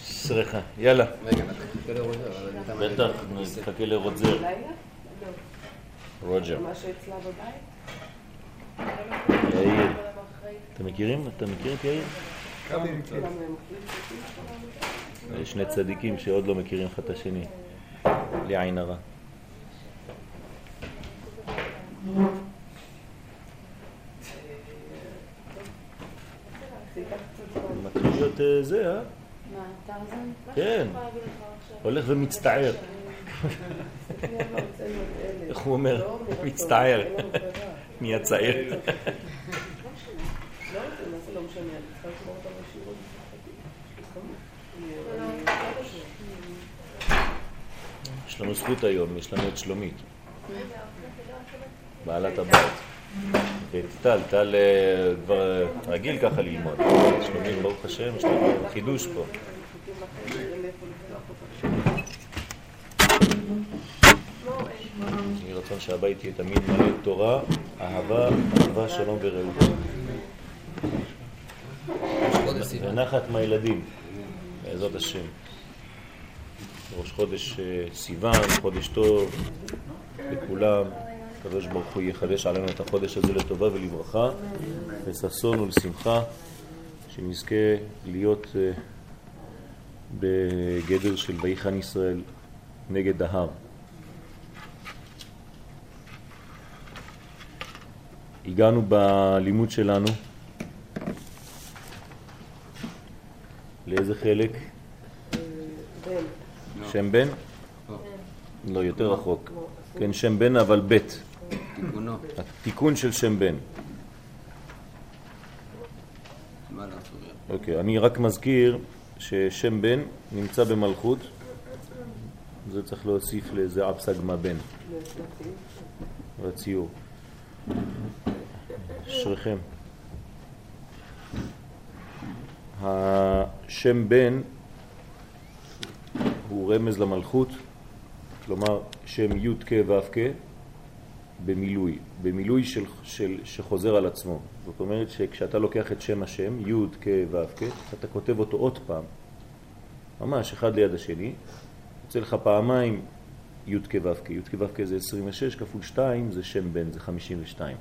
סליחה, יאללה. בטח, נחכה לרוג'ר. רוג'ר. יאיר. אתם מכירים? אתה מכיר את יאיר? שני צדיקים שעוד לא מכירים אחד את השני. בלי עין הרע. מתחיל להיות אה, זה, אה? מה, טרזן? כן, הולך ומצטער. איך הוא אומר? מצטער. נהיה צעיר. יש לנו זכות היום, יש לנו את שלומית, בעלת הבית. ואת טל, טל אה, כבר רגיל ככה ללמוד. שלומית, ברוך השם, יש לנו חידוש פה. יהי רצון שהבית יהיה תמיד מלא תורה, אהבה, אהבה, שלום ורעות. ונחת מהילדים, בעזרת השם. ראש חודש אה, סיוון, חודש טוב לכולם. הקדוש ברוך הוא יחדש עלינו את החודש הזה לטובה ולברכה, לששון ולשמחה, שנזכה להיות אה, בגדר של ויחן ישראל נגד ההר. הגענו בלימוד שלנו לאיזה חלק? שם בן? לא, יותר רחוק. כן, שם בן אבל בית. תיקונו. התיקון של שם בן. אוקיי, אני רק מזכיר ששם בן נמצא במלכות, זה צריך להוסיף לזה אבסגמה בן. בציור. אשריכם. השם בן הוא רמז למלכות, כלומר שם י' כ' ו' כ' במילוי, במילוי של, של, שחוזר על עצמו. זאת אומרת שכשאתה לוקח את שם השם, י' כ' ו' כ', אתה כותב אותו עוד פעם, ממש אחד ליד השני, יוצא לך פעמיים י' כ' ו' כ', י' כ' ו' כ' זה 26 כפול 2 זה שם בן, זה 52.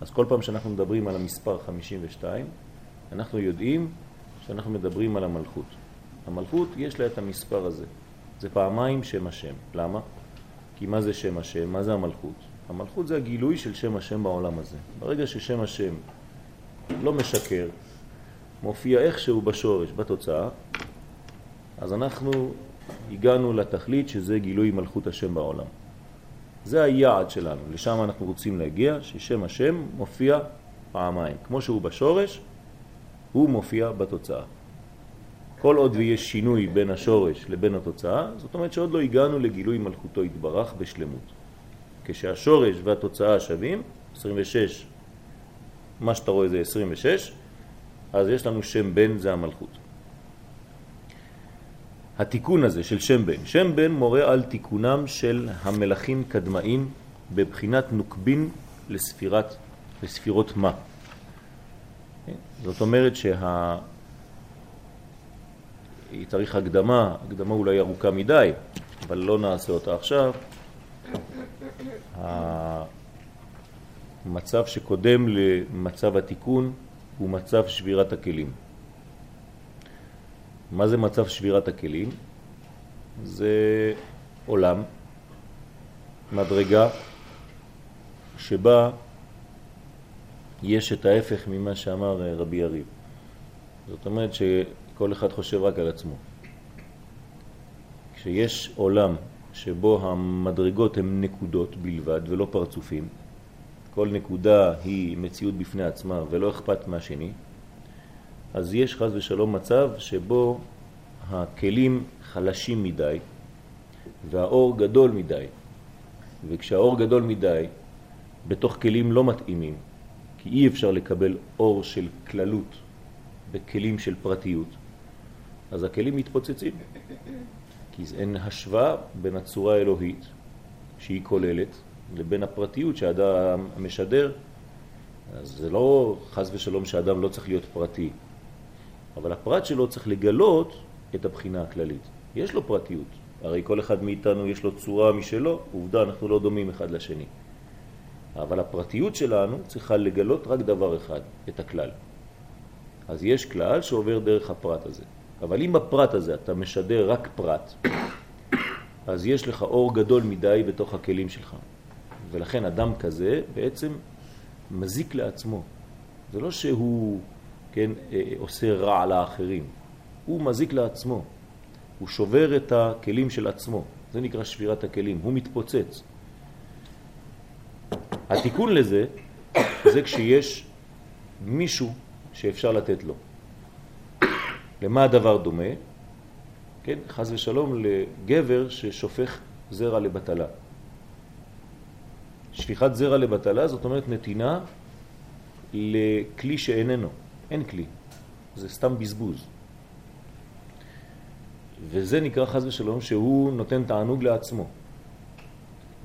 אז כל פעם שאנחנו מדברים על המספר 52, אנחנו יודעים שאנחנו מדברים על המלכות. המלכות יש לה את המספר הזה, זה פעמיים שם השם. למה? כי מה זה שם השם? מה זה המלכות? המלכות זה הגילוי של שם השם בעולם הזה. ברגע ששם השם לא משקר, מופיע איכשהו בשורש, בתוצאה, אז אנחנו הגענו לתכלית שזה גילוי מלכות השם בעולם. זה היעד שלנו, לשם אנחנו רוצים להגיע, ששם השם מופיע פעמיים. כמו שהוא בשורש, הוא מופיע בתוצאה. כל עוד ויש שינוי בין השורש לבין התוצאה, זאת אומרת שעוד לא הגענו לגילוי מלכותו התברך בשלמות. כשהשורש והתוצאה שווים, 26, מה שאתה רואה זה 26, אז יש לנו שם בן, זה המלכות. התיקון הזה של שם בן, שם בן מורה על תיקונם של המלאכים קדמאים בבחינת נוקבין לספירת, לספירות מה. זאת אומרת שה... צריך הקדמה, הקדמה אולי ארוכה מדי, אבל לא נעשה אותה עכשיו. המצב שקודם למצב התיקון הוא מצב שבירת הכלים. מה זה מצב שבירת הכלים? זה עולם, מדרגה, שבה יש את ההפך ממה שאמר רבי יריב. זאת אומרת שכל אחד חושב רק על עצמו. כשיש עולם שבו המדרגות הן נקודות בלבד ולא פרצופים, כל נקודה היא מציאות בפני עצמה ולא אכפת מהשני, אז יש חז ושלום מצב שבו הכלים חלשים מדי והאור גדול מדי. וכשהאור גדול מדי, בתוך כלים לא מתאימים, כי אי אפשר לקבל אור של כללות בכלים של פרטיות, אז הכלים מתפוצצים. כי אין השוואה בין הצורה האלוהית, שהיא כוללת, לבין הפרטיות שהאדם משדר. אז זה לא חז ושלום שאדם לא צריך להיות פרטי, אבל הפרט שלו צריך לגלות את הבחינה הכללית. יש לו פרטיות, הרי כל אחד מאיתנו יש לו צורה משלו, עובדה, אנחנו לא דומים אחד לשני. אבל הפרטיות שלנו צריכה לגלות רק דבר אחד, את הכלל. אז יש כלל שעובר דרך הפרט הזה. אבל אם בפרט הזה אתה משדר רק פרט, אז יש לך אור גדול מדי בתוך הכלים שלך. ולכן אדם כזה בעצם מזיק לעצמו. זה לא שהוא כן, אה, עושה רע לאחרים, הוא מזיק לעצמו. הוא שובר את הכלים של עצמו. זה נקרא שבירת הכלים, הוא מתפוצץ. התיקון לזה זה כשיש מישהו שאפשר לתת לו. למה הדבר דומה? כן, חז ושלום לגבר ששופך זרע לבטלה. שפיכת זרע לבטלה זאת אומרת נתינה לכלי שאיננו, אין כלי, זה סתם בזבוז. וזה נקרא חז ושלום שהוא נותן תענוג לעצמו.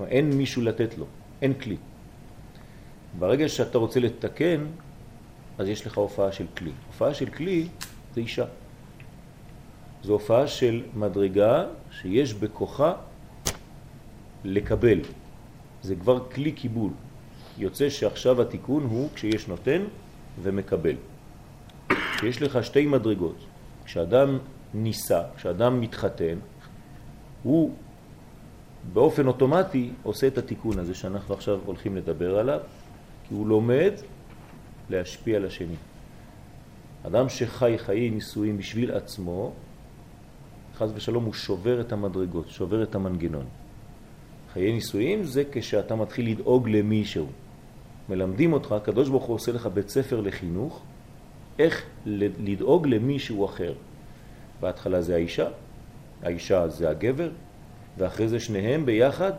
אין מישהו לתת לו, אין כלי. ברגע שאתה רוצה לתקן, אז יש לך הופעה של כלי. הופעה של כלי זה אישה. זו הופעה של מדרגה שיש בכוחה לקבל. זה כבר כלי קיבול. יוצא שעכשיו התיקון הוא כשיש נותן ומקבל. כשיש לך שתי מדרגות. כשאדם ניסה, כשאדם מתחתן, הוא באופן אוטומטי עושה את התיקון הזה שאנחנו עכשיו הולכים לדבר עליו, כי הוא לומד להשפיע על השני. אדם שחי חיי נישואים בשביל עצמו, חז ושלום הוא שובר את המדרגות, שובר את המנגנון. חיי נישואים זה כשאתה מתחיל לדאוג למישהו. מלמדים אותך, הקדוש ברוך הוא עושה לך בית ספר לחינוך, איך לדאוג למישהו אחר. בהתחלה זה האישה, האישה זה הגבר, ואחרי זה שניהם ביחד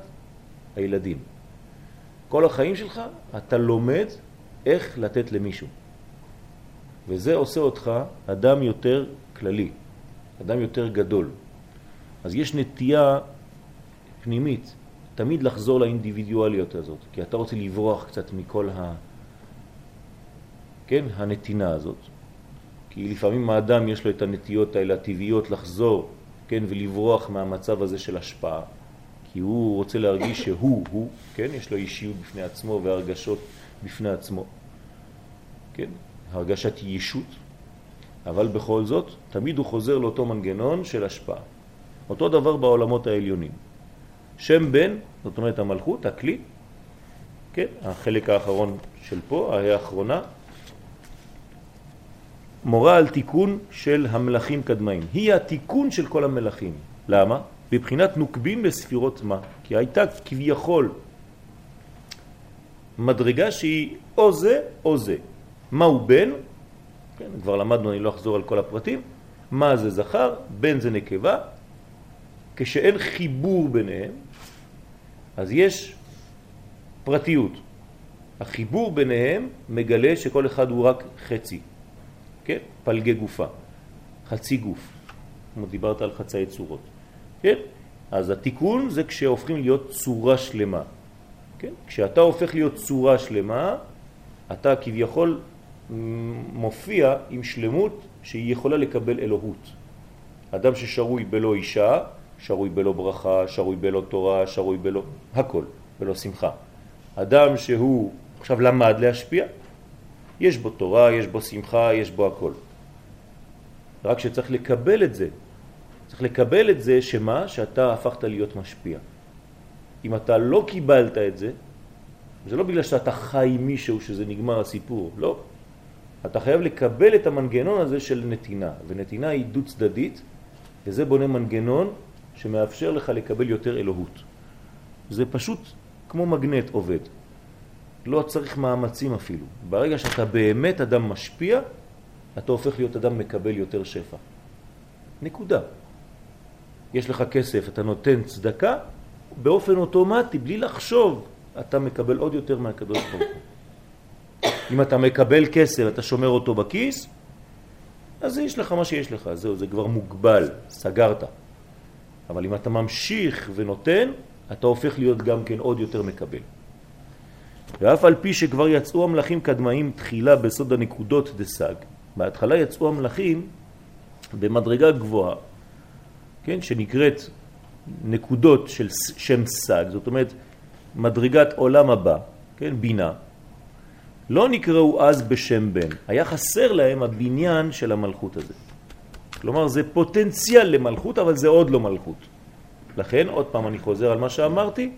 הילדים. כל החיים שלך אתה לומד איך לתת למישהו. וזה עושה אותך אדם יותר כללי, אדם יותר גדול. אז יש נטייה פנימית תמיד לחזור לאינדיבידואליות הזאת, כי אתה רוצה לברוח קצת מכל ה... כן, הנתינה הזאת. כי לפעמים האדם יש לו את הנטיות האלה הטבעיות לחזור, כן, ולברוח מהמצב הזה של השפעה, כי הוא רוצה להרגיש שהוא הוא, כן, יש לו אישיות בפני עצמו והרגשות בפני עצמו, כן, הרגשת ישות, אבל בכל זאת תמיד הוא חוזר לאותו מנגנון של השפעה. אותו דבר בעולמות העליונים. שם בן, זאת אומרת המלכות, הכלי, כן, החלק האחרון של פה, האחרונה, מורה על תיקון של המלאכים קדמאים. היא התיקון של כל המלאכים. למה? בבחינת נוקבים בספירות מה? כי הייתה כביכול מדרגה שהיא או זה או זה. מהו בן? כן, כבר למדנו, אני לא אחזור על כל הפרטים. מה זה זכר? בן זה נקבה. כשאין חיבור ביניהם, אז יש פרטיות. החיבור ביניהם מגלה שכל אחד הוא רק חצי. כן? פלגי גופה, חצי גוף, כמו דיברת על חצאי צורות, כן? אז התיקון זה כשהופכים להיות צורה שלמה, כן? כשאתה הופך להיות צורה שלמה, אתה כביכול מופיע עם שלמות שהיא יכולה לקבל אלוהות. אדם ששרוי בלא אישה, שרוי בלא ברכה, שרוי בלא תורה, שרוי בלא הכל, בלא שמחה. אדם שהוא עכשיו למד להשפיע, יש בו תורה, יש בו שמחה, יש בו הכל. רק שצריך לקבל את זה. צריך לקבל את זה שמה? שאתה הפכת להיות משפיע. אם אתה לא קיבלת את זה, זה לא בגלל שאתה חי מישהו שזה נגמר הסיפור, לא. אתה חייב לקבל את המנגנון הזה של נתינה, ונתינה היא דו צדדית, וזה בונה מנגנון שמאפשר לך לקבל יותר אלוהות. זה פשוט כמו מגנט עובד. לא צריך מאמצים אפילו. ברגע שאתה באמת אדם משפיע, אתה הופך להיות אדם מקבל יותר שפע. נקודה. יש לך כסף, אתה נותן צדקה, באופן אוטומטי, בלי לחשוב, אתה מקבל עוד יותר מהקדוש ברוך הוא. אם אתה מקבל כסף, אתה שומר אותו בכיס, אז יש לך מה שיש לך, זהו, זה כבר מוגבל, סגרת. אבל אם אתה ממשיך ונותן, אתה הופך להיות גם כן עוד יותר מקבל. ואף על פי שכבר יצאו המלאכים קדמאים תחילה בסוד הנקודות דסג, בהתחלה יצאו המלאכים במדרגה גבוהה, כן, שנקראת נקודות של שם סג, זאת אומרת מדרגת עולם הבא, כן, בינה, לא נקראו אז בשם בן, היה חסר להם הבניין של המלכות הזה. כלומר זה פוטנציאל למלכות אבל זה עוד לא מלכות. לכן, עוד פעם אני חוזר על מה שאמרתי,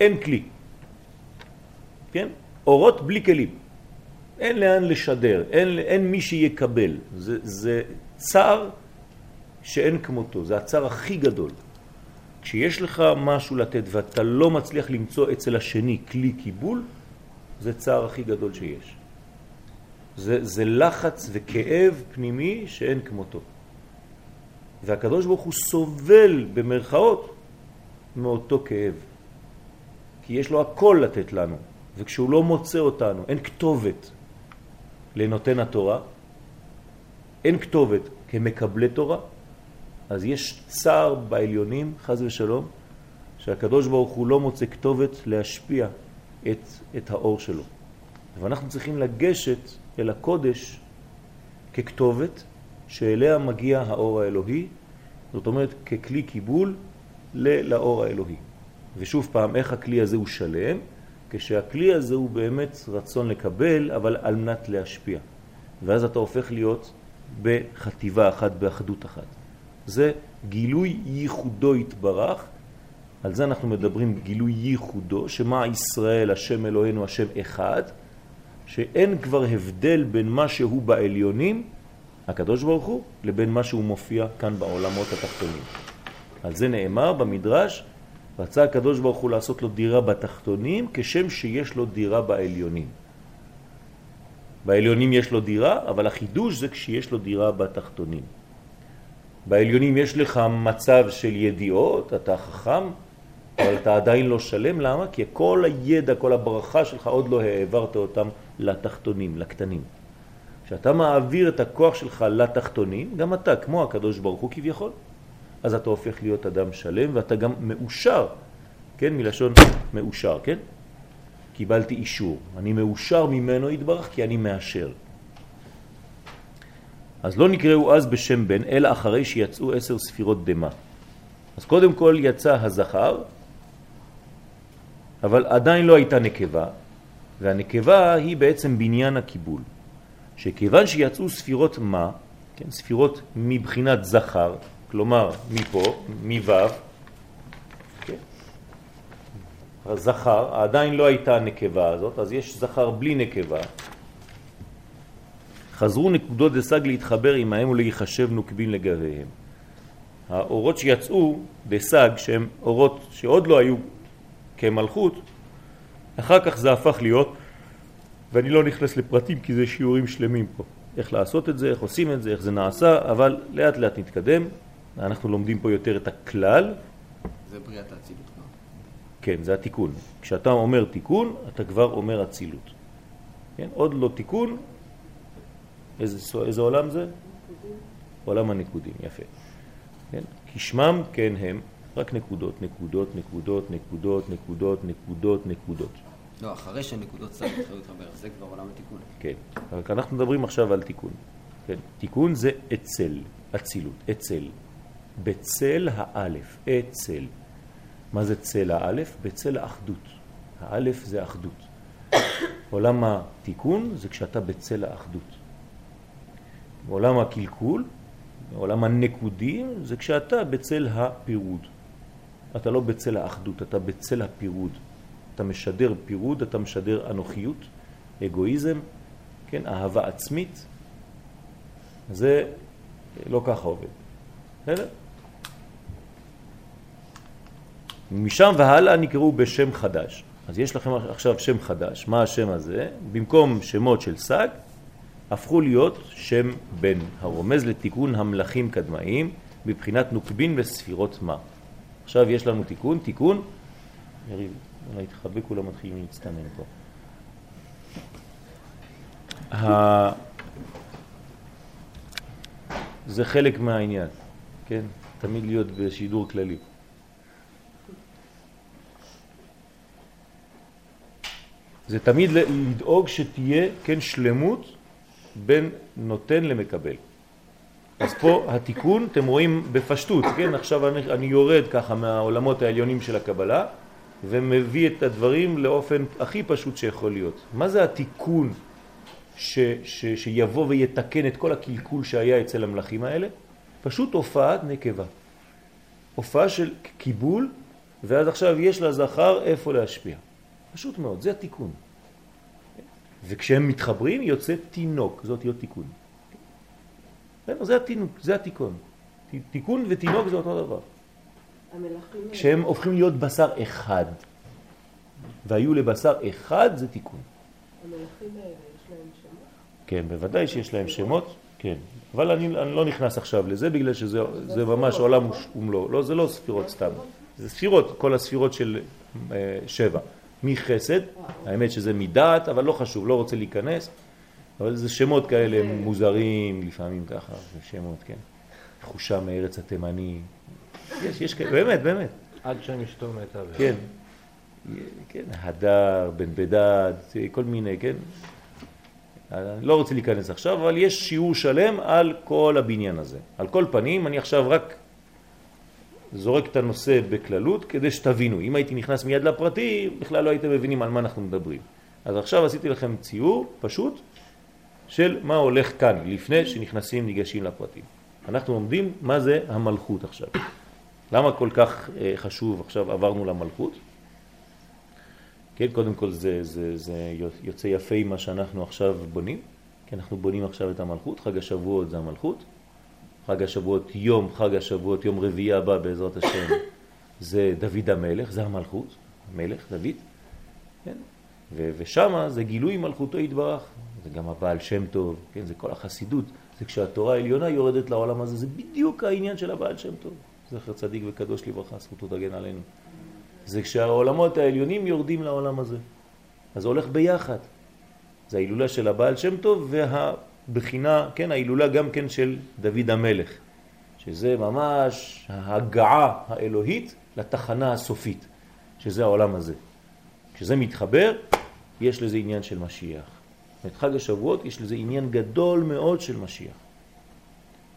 אין כלי. כן? אורות בלי כלים. אין לאן לשדר, אין, אין מי שיקבל. זה, זה צער שאין כמותו, זה הצער הכי גדול. כשיש לך משהו לתת ואתה לא מצליח למצוא אצל השני כלי קיבול, זה צער הכי גדול שיש. זה, זה לחץ וכאב פנימי שאין כמותו. והקדוש ברוך הוא סובל במרכאות מאותו כאב. כי יש לו הכל לתת לנו, וכשהוא לא מוצא אותנו, אין כתובת לנותן התורה, אין כתובת כמקבלי תורה, אז יש צער בעליונים, חז ושלום, שהקדוש ברוך הוא לא מוצא כתובת להשפיע את, את האור שלו. ואנחנו צריכים לגשת אל הקודש ככתובת שאליה מגיע האור האלוהי, זאת אומרת ככלי קיבול לאור האלוהי. ושוב פעם, איך הכלי הזה הוא שלם? כשהכלי הזה הוא באמת רצון לקבל, אבל על מנת להשפיע. ואז אתה הופך להיות בחטיבה אחת, באחדות אחת. זה גילוי ייחודו התברך, על זה אנחנו מדברים גילוי ייחודו, שמה ישראל, השם אלוהינו, השם אחד, שאין כבר הבדל בין מה שהוא בעליונים, הקדוש ברוך הוא, לבין מה שהוא מופיע כאן בעולמות התחתונים. על זה נאמר במדרש, רצה הקדוש ברוך הוא לעשות לו דירה בתחתונים, כשם שיש לו דירה בעליונים. בעליונים יש לו דירה, אבל החידוש זה כשיש לו דירה בתחתונים. בעליונים יש לך מצב של ידיעות, אתה חכם, אבל אתה עדיין לא שלם, למה? כי כל הידע, כל הברכה שלך עוד לא העברת אותם לתחתונים, לקטנים. כשאתה מעביר את הכוח שלך לתחתונים, גם אתה, כמו הקדוש ברוך הוא כביכול, אז אתה הופך להיות אדם שלם ואתה גם מאושר, כן? מלשון מאושר, כן? קיבלתי אישור. אני מאושר ממנו יתברך כי אני מאשר. אז לא נקראו אז בשם בן, אלא אחרי שיצאו עשר ספירות דמה. אז קודם כל יצא הזכר, אבל עדיין לא הייתה נקבה, והנקבה היא בעצם בניין הקיבול. שכיוון שיצאו ספירות מה, כן, ספירות מבחינת זכר, כלומר מפה, מו', כן, הזכר, עדיין לא הייתה הנקבה הזאת, אז יש זכר בלי נקבה. חזרו נקודות דסג להתחבר עמהם ולהיחשב נוקבין לגביהם. האורות שיצאו דסג, שהם אורות שעוד לא היו כמלכות, אחר כך זה הפך להיות, ואני לא נכנס לפרטים כי זה שיעורים שלמים פה, איך לעשות את זה, איך עושים את זה, איך זה נעשה, אבל לאט לאט נתקדם. אנחנו לומדים פה יותר את הכלל. זה בריאת האצילות כבר. כן, זה התיקון. כשאתה אומר תיקון, אתה כבר אומר אצילות. כן? עוד לא תיקון, איזה, איזה עולם זה? נקודים. עולם הנקודים, יפה. כן? כי שמם כן הם רק נקודות, נקודות, נקודות, נקודות, נקודות, נקודות, נקודות. לא, אחרי שהנקודות סתם התחילו להתחבר, זה כבר עולם התיקון. כן, רק אנחנו מדברים עכשיו על תיקון. כן, תיקון זה אצל, אצילות, אצל. בצל האלף, אצל. מה זה צל האלף? בצל האחדות. האלף זה אחדות. עולם התיקון זה כשאתה בצל האחדות. עולם הקלקול, עולם הנקודים, זה כשאתה בצל הפירוד. אתה לא בצל האחדות, אתה בצל הפירוד. אתה משדר פירוד, אתה משדר אנוכיות, אגואיזם, כן, אהבה עצמית. זה לא ככה עובד. בסדר? משם והלאה נקראו בשם חדש. אז יש לכם עכשיו שם חדש. מה השם הזה? במקום שמות של סג, הפכו להיות שם בן, הרומז לתיקון המלאכים קדמאים בבחינת נוקבין וספירות מה. עכשיו יש לנו תיקון, תיקון, יריב, אולי תחבק, כולם מתחילים להצטנן פה. ה... זה חלק מהעניין, כן? תמיד להיות בשידור כללי. זה תמיד לדאוג שתהיה, כן, שלמות בין נותן למקבל. אז פה התיקון, אתם רואים בפשטות, כן? עכשיו אני, אני יורד ככה מהעולמות העליונים של הקבלה ומביא את הדברים לאופן הכי פשוט שיכול להיות. מה זה התיקון ש, ש, שיבוא ויתקן את כל הקלקול שהיה אצל המלאכים האלה? פשוט הופעת נקבה. הופעה של קיבול, ואז עכשיו יש לזכר איפה להשפיע. פשוט מאוד, זה התיקון. וכשהם מתחברים יוצא תינוק, זאת להיות תיקון. זה התינוק, זה התיקון. תיקון ותינוק זה אותו דבר. כשהם הופכים להיות בשר אחד, והיו לבשר אחד זה תיקון. המלאכים האלה יש להם שמות? כן, בוודאי שיש להם שמות, כן. אבל אני, אני לא נכנס עכשיו לזה, בגלל שזה זה ממש עולם ומלואו. לא, זה לא ספירות סתם. זה ספירות, כל הספירות של אה, שבע. מחסד, האמת שזה מדעת, אבל לא חשוב, לא רוצה להיכנס. אבל זה שמות כאלה מוזרים, לפעמים ככה, זה שמות, כן. חושה מארץ התימני. יש, יש כאלה, באמת, באמת. עד שם אשתו מתה. כן. כן, הדר, בן בדד, כל מיני, כן. אני לא רוצה להיכנס עכשיו, אבל יש שיעור שלם על כל הבניין הזה. על כל פנים, אני עכשיו רק זורק את הנושא בכללות כדי שתבינו. אם הייתי נכנס מיד לפרטי, בכלל לא הייתם מבינים על מה אנחנו מדברים. אז עכשיו עשיתי לכם ציור פשוט של מה הולך כאן, לפני שנכנסים, ניגשים לפרטים. אנחנו לומדים מה זה המלכות עכשיו. למה כל כך אה, חשוב עכשיו עברנו למלכות? כן, קודם כל זה, זה, זה יוצא יפה מה שאנחנו עכשיו בונים, כי אנחנו בונים עכשיו את המלכות, חג השבועות זה המלכות, חג השבועות, יום חג השבועות, יום רביעי הבא בעזרת השם, זה דוד המלך, זה המלכות, המלך, דוד, כן? ושם זה גילוי מלכותו יתברך, זה גם הבעל שם טוב, כן? זה כל החסידות, זה כשהתורה העליונה יורדת לעולם הזה, זה בדיוק העניין של הבעל שם טוב, זכר צדיק וקדוש לברכה, זכותו תגן עלינו. זה כשהעולמות העליונים יורדים לעולם הזה. אז זה הולך ביחד. זה ההילולה של הבעל שם טוב והבחינה, כן, ההילולה גם כן של דוד המלך, שזה ממש ההגעה האלוהית לתחנה הסופית, שזה העולם הזה. כשזה מתחבר, יש לזה עניין של משיח. את חג השבועות יש לזה עניין גדול מאוד של משיח.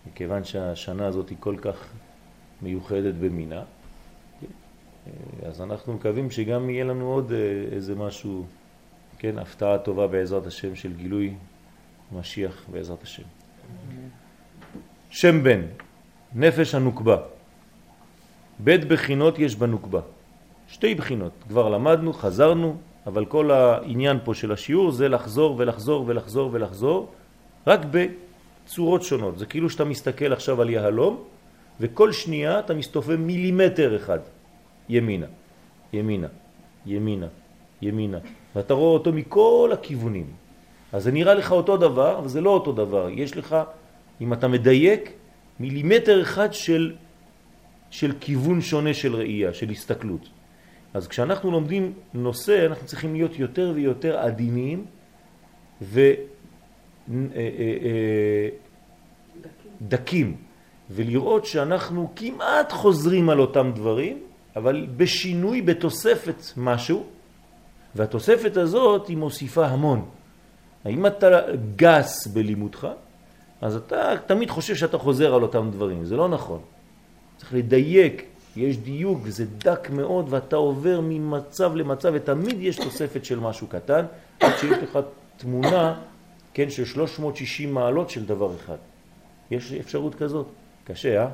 מכיוון שהשנה הזאת היא כל כך מיוחדת במינה, אה, אז אנחנו מקווים שגם יהיה לנו עוד אה, איזה משהו, כן, הפתעה טובה בעזרת השם של גילוי משיח בעזרת השם. שם בן, נפש הנוקבה. בית בחינות יש בנוקבה. שתי בחינות, כבר למדנו, חזרנו, אבל כל העניין פה של השיעור זה לחזור ולחזור ולחזור ולחזור, רק בצורות שונות. זה כאילו שאתה מסתכל עכשיו על יהלום, וכל שנייה אתה מסתובב מילימטר אחד. ימינה, ימינה, ימינה, ימינה, ואתה רואה אותו מכל הכיוונים. אז זה נראה לך אותו דבר, אבל זה לא אותו דבר. יש לך, אם אתה מדייק, מילימטר אחד של, של כיוון שונה של ראייה, של הסתכלות. אז כשאנחנו לומדים נושא, אנחנו צריכים להיות יותר ויותר עדינים ודקים, אה, אה, ולראות שאנחנו כמעט חוזרים על אותם דברים, אבל בשינוי, בתוספת משהו, והתוספת הזאת היא מוסיפה המון. אם אתה גס בלימודך, אז אתה תמיד חושב שאתה חוזר על אותם דברים, זה לא נכון. צריך לדייק, יש דיוק וזה דק מאוד ואתה עובר ממצב למצב ותמיד יש תוספת של משהו קטן, עד שיש לך תמונה, כן, של 360 מעלות של דבר אחד. יש אפשרות כזאת. קשה, אה?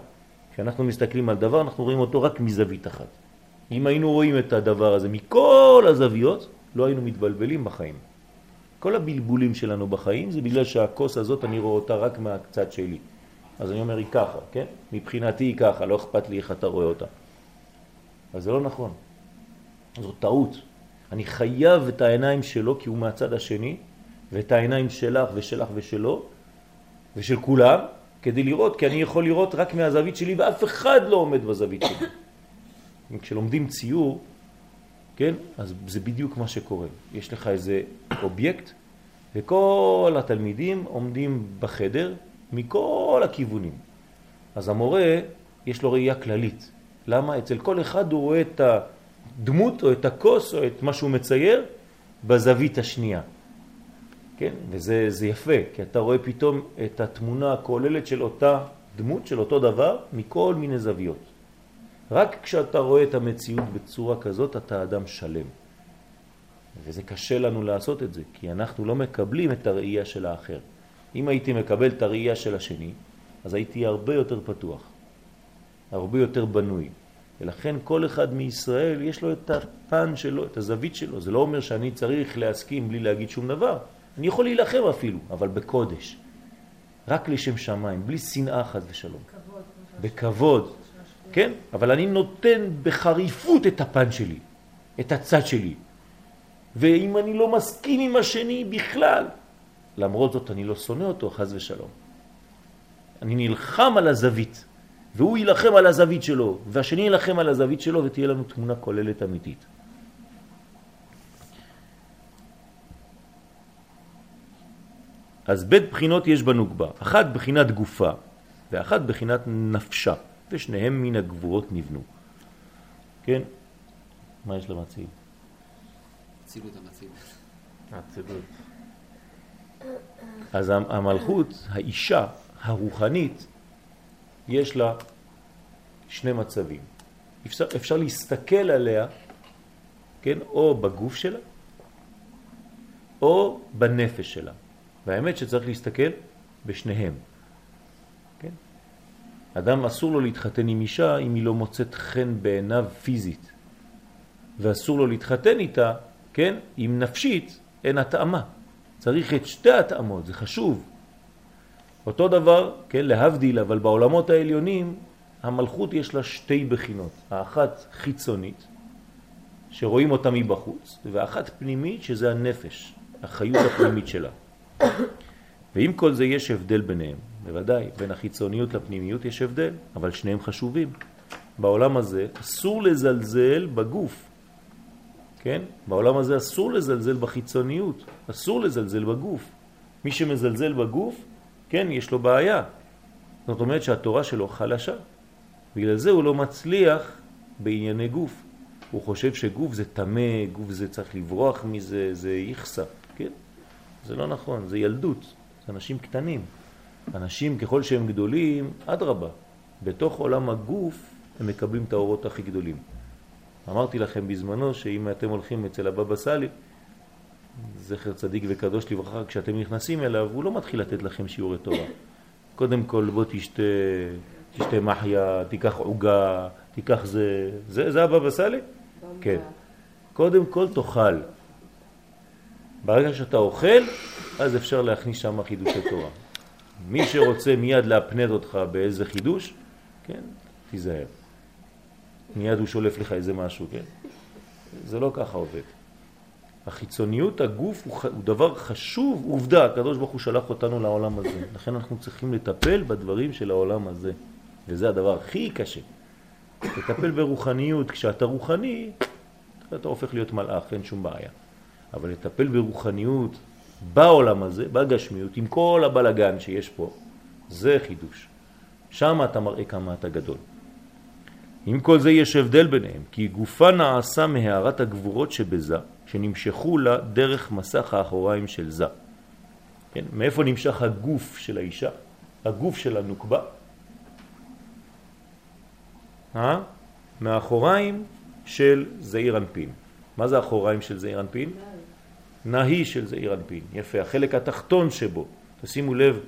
כשאנחנו מסתכלים על דבר, אנחנו רואים אותו רק מזווית אחת. אם היינו רואים את הדבר הזה מכל הזוויות, לא היינו מתבלבלים בחיים. כל הבלבולים שלנו בחיים זה בגלל שהכוס הזאת אני רואה אותה רק מהצד שלי. אז אני אומר היא ככה, כן? מבחינתי היא ככה, לא אכפת לי איך אתה רואה אותה. אז זה לא נכון. זו טעות. אני חייב את העיניים שלו כי הוא מהצד השני, ואת העיניים שלך ושלך ושלו, ושל כולם, כדי לראות, כי אני יכול לראות רק מהזווית שלי ואף אחד לא עומד בזווית שלי. כשלומדים ציור, כן, אז זה בדיוק מה שקורה. יש לך איזה אובייקט, וכל התלמידים עומדים בחדר מכל הכיוונים. אז המורה, יש לו ראייה כללית. למה? אצל כל אחד הוא רואה את הדמות או את הכוס או את מה שהוא מצייר בזווית השנייה. כן? וזה יפה, כי אתה רואה פתאום את התמונה הכוללת של אותה דמות של אותו דבר מכל מיני זוויות. רק כשאתה רואה את המציאות בצורה כזאת אתה אדם שלם. וזה קשה לנו לעשות את זה, כי אנחנו לא מקבלים את הראייה של האחר. אם הייתי מקבל את הראייה של השני, אז הייתי הרבה יותר פתוח, הרבה יותר בנוי. ולכן כל אחד מישראל יש לו את הפן שלו, את הזווית שלו. זה לא אומר שאני צריך להסכים בלי להגיד שום דבר. אני יכול להילחם אפילו, אבל בקודש. רק לשם שמיים, בלי שנאה חד ושלום. כבוד. בכבוד. כן? אבל אני נותן בחריפות את הפן שלי, את הצד שלי. ואם אני לא מסכים עם השני בכלל, למרות זאת אני לא שונא אותו, חז ושלום. אני נלחם על הזווית, והוא ילחם על הזווית שלו, והשני ילחם על הזווית שלו, ותהיה לנו תמונה כוללת אמיתית. אז בית בחינות יש בנוגבה, אחת בחינת גופה ואחת בחינת נפשה, ושניהם מן הגבורות נבנו. כן? מה יש למציל? אצילות המציל. אצילות. אז המלכות, האישה הרוחנית, יש לה שני מצבים. אפשר, אפשר להסתכל עליה, כן, או בגוף שלה, או בנפש שלה. והאמת שצריך להסתכל בשניהם. כן? אדם אסור לו להתחתן עם אישה אם היא לא מוצאת חן בעיניו פיזית. ואסור לו להתחתן איתה, כן, אם נפשית אין התאמה. צריך את שתי התאמות, זה חשוב. אותו דבר, כן, להבדיל, אבל בעולמות העליונים המלכות יש לה שתי בחינות. האחת חיצונית, שרואים אותה מבחוץ, ואחת פנימית, שזה הנפש, החיות הפנימית שלה. ועם כל זה יש הבדל ביניהם, בוודאי, בין החיצוניות לפנימיות יש הבדל, אבל שניהם חשובים. בעולם הזה אסור לזלזל בגוף, כן? בעולם הזה אסור לזלזל בחיצוניות, אסור לזלזל בגוף. מי שמזלזל בגוף, כן, יש לו בעיה. זאת אומרת שהתורה שלו חלשה. בגלל זה הוא לא מצליח בענייני גוף. הוא חושב שגוף זה תמה, גוף זה צריך לברוח מזה, זה יחסה, כן? זה לא נכון, זה ילדות, זה אנשים קטנים. אנשים ככל שהם גדולים, עד רבה, בתוך עולם הגוף הם מקבלים את האורות הכי גדולים. אמרתי לכם בזמנו שאם אתם הולכים אצל הבבא סאלי, זכר צדיק וקדוש לברכה, כשאתם נכנסים אליו, הוא לא מתחיל לתת לכם שיעורי תורה. קודם כל בוא תשתה, תשתה מחיה, תיקח עוגה, תיקח זה, זה, זה הבבא סאלי? כן. קודם כל תאכל. ברגע שאתה אוכל, אז אפשר להכניס שם חידושי תורה. מי שרוצה מיד להפנד אותך באיזה חידוש, כן, תיזהר. מיד הוא שולף לך איזה משהו, כן? זה לא ככה עובד. החיצוניות הגוף הוא, הוא דבר חשוב, עובדה, הקדוש ברוך הוא שלח אותנו לעולם הזה. לכן אנחנו צריכים לטפל בדברים של העולם הזה. וזה הדבר הכי קשה. לטפל ברוחניות, כשאתה רוחני, אתה הופך להיות מלאך, אין שום בעיה. אבל לטפל ברוחניות בעולם הזה, בגשמיות, עם כל הבלגן שיש פה, זה חידוש. שם אתה מראה כמה אתה גדול. עם כל זה יש הבדל ביניהם, כי גופה נעשה מהערת הגבורות שבזה, שנמשכו לה דרך מסך האחוריים של זה. כן, מאיפה נמשך הגוף של האישה? הגוף של הנוקבה? אה? מהאחוריים של זעיר אנפין. מה זה האחוריים של זעיר אנפין? נהי של זעיר אנפין. יפה, החלק התחתון שבו. תשימו לב,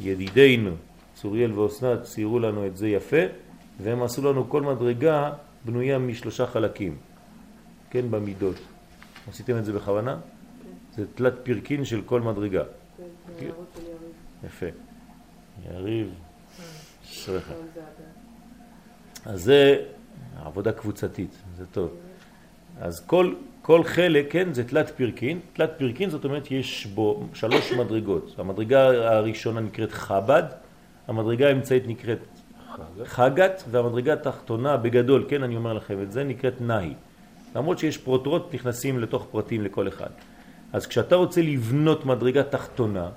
ידידינו, צוריאל ואוסנת ציירו לנו את זה יפה. והם עשו לנו כל מדרגה בנויה משלושה חלקים, כן, במידות. עשיתם את זה בכוונה? כן. זה תלת פרקין של כל מדרגה. כן, כן. יפה. יריב, אשריך. אז זה עבודה קבוצתית, זה טוב. אז כל, כל חלק, כן, זה תלת פרקין. תלת פרקין זאת אומרת יש בו שלוש מדרגות. המדרגה הראשונה נקראת חב"ד, המדרגה האמצעית נקראת חגת, והמדרגה התחתונה בגדול, כן אני אומר לכם את זה, נקראת נאי. למרות שיש פרוטרוט נכנסים לתוך פרטים לכל אחד. אז כשאתה רוצה לבנות מדרגה תחתונה,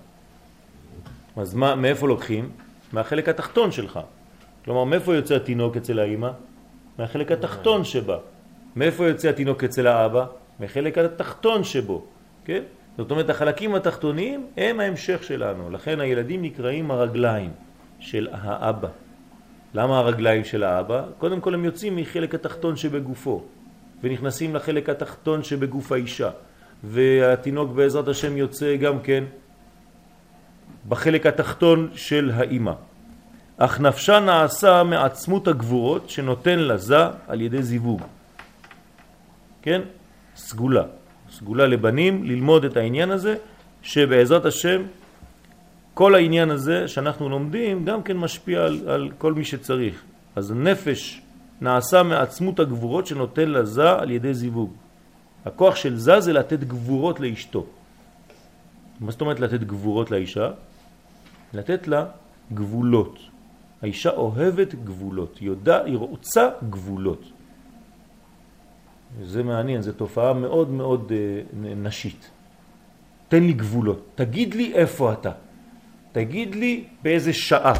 אז מה, מאיפה לוקחים? מהחלק התחתון שלך. כלומר, מאיפה יוצא התינוק אצל האמא? מהחלק התחתון שבה. מאיפה יוצא התינוק אצל האבא? מחלק התחתון שבו, כן? זאת אומרת, החלקים התחתונים הם ההמשך שלנו, לכן הילדים נקראים הרגליים. של האבא. למה הרגליים של האבא? קודם כל הם יוצאים מחלק התחתון שבגופו ונכנסים לחלק התחתון שבגוף האישה והתינוק בעזרת השם יוצא גם כן בחלק התחתון של האימא. אך נפשה נעשה מעצמות הגבורות שנותן לזה על ידי זיווג. כן? סגולה. סגולה לבנים, ללמוד את העניין הזה, שבעזרת השם כל העניין הזה שאנחנו לומדים גם כן משפיע על, על כל מי שצריך. אז נפש נעשה מעצמות הגבורות שנותן לזה על ידי זיווג. הכוח של זה זה לתת גבורות לאשתו. מה זאת אומרת לתת גבורות לאישה? לתת לה גבולות. האישה אוהבת גבולות, היא, יודע, היא רוצה גבולות. זה מעניין, זו תופעה מאוד מאוד אה, נשית. תן לי גבולות, תגיד לי איפה אתה, תגיד לי באיזה שעה,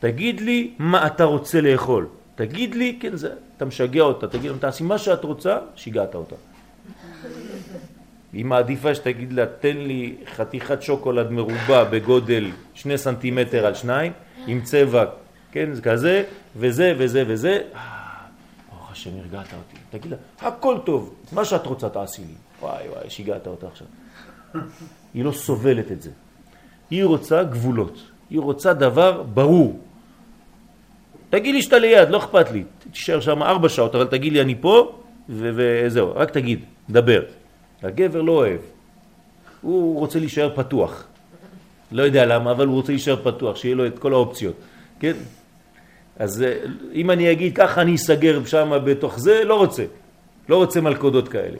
תגיד לי מה אתה רוצה לאכול, תגיד לי, כן, זה, אתה משגע אותה, תגיד לה, תעשי מה שאת רוצה, שיגעת אותה. היא מעדיפה שתגיד לה, תן לי חתיכת שוקולד מרובע בגודל שני סנטימטר על שניים, עם צבע, כן, כזה, וזה וזה וזה. אה, ברוך השם, הרגעת אותי. תגיד לה, הכל טוב, מה שאת רוצה תעשי לי. וואי וואי, שיגעת אותה עכשיו. היא לא סובלת את זה. היא רוצה גבולות, היא רוצה דבר ברור. תגיד לי שאתה ליד, לא אכפת לי. תישאר שם ארבע שעות, אבל תגיד לי אני פה, וזהו, רק תגיד, דבר. הגבר לא אוהב. הוא רוצה להישאר פתוח. לא יודע למה, אבל הוא רוצה להישאר פתוח, שיהיה לו את כל האופציות. כן? אז אה, אם אני אגיד ככה אני אסגר שם בתוך זה, לא רוצה. לא רוצה מלכודות כאלה.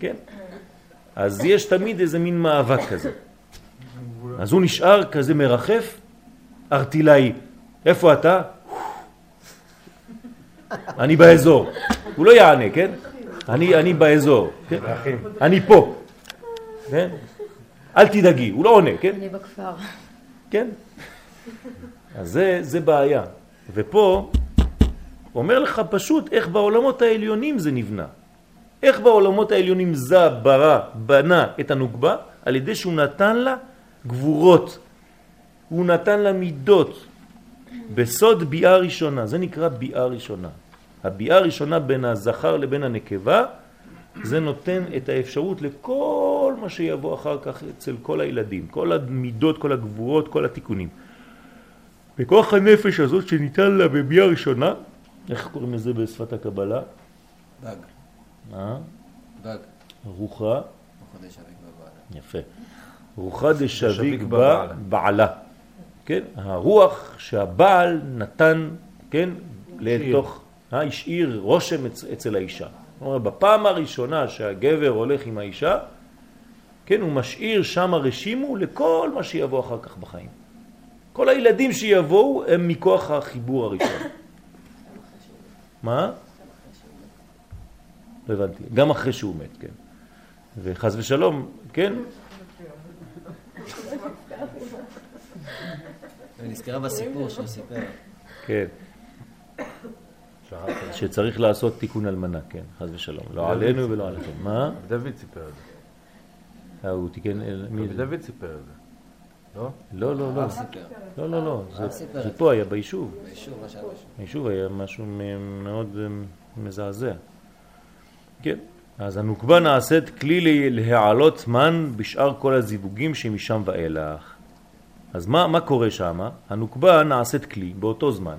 כן? אז יש תמיד איזה מין מאבק כזה. אז הוא נשאר כזה מרחף, ארטילאי. איפה אתה? אני באזור. הוא לא יענה, כן? אני, אני באזור. כן? אני פה. כן? אל תדאגי, הוא לא עונה, כן? אני בכפר. כן. אז זה, זה בעיה. ופה אומר לך פשוט איך בעולמות העליונים זה נבנה. איך בעולמות העליונים זה ברא, בנה את הנוגבה, על ידי שהוא נתן לה גבורות. הוא נתן לה מידות. בסוד ביאה ראשונה, זה נקרא ביאה ראשונה. הביאה הראשונה בין הזכר לבין הנקבה, זה נותן את האפשרות לכל מה שיבוא אחר כך אצל כל הילדים, כל המידות, כל הגבורות, כל התיקונים. בכוח הנפש הזאת שניתן לה בביאה ראשונה, איך קוראים לזה בשפת הקבלה? דג. מה? דג. רוחה. יפה. רוחה דשביק בבעלה. כן? הרוח שהבעל נתן, כן? לתוך, אה, השאיר רושם אצל האישה. כלומר, בפעם הראשונה שהגבר הולך עם האישה, כן, הוא משאיר שם רשימו לכל מה שיבוא אחר כך בחיים. כל הילדים שיבואו הם מכוח החיבור הראשון. מה? לא הבנתי. גם אחרי שהוא מת, כן. וחז ושלום, כן? אני נזכרה בסיפור שהוא סיפר. כן. שצריך לעשות תיקון אלמנה, כן, חז ושלום. לא עלינו ולא עליכם. מה? דוד סיפר את זה. אה, הוא תיקן... מי זה? דוד סיפר את זה. לא? לא, לא, לא. סיפר. לא, לא, לא. זה- פה היה ביישוב. היישוב היה משהו מאוד אה, מזעזע. כן. אז הנוקבה נעשית כלי להעלות מן בשאר כל הזיווגים שמשם ואילך. אז מה, מה קורה שם? הנוקבה נעשית כלי באותו זמן.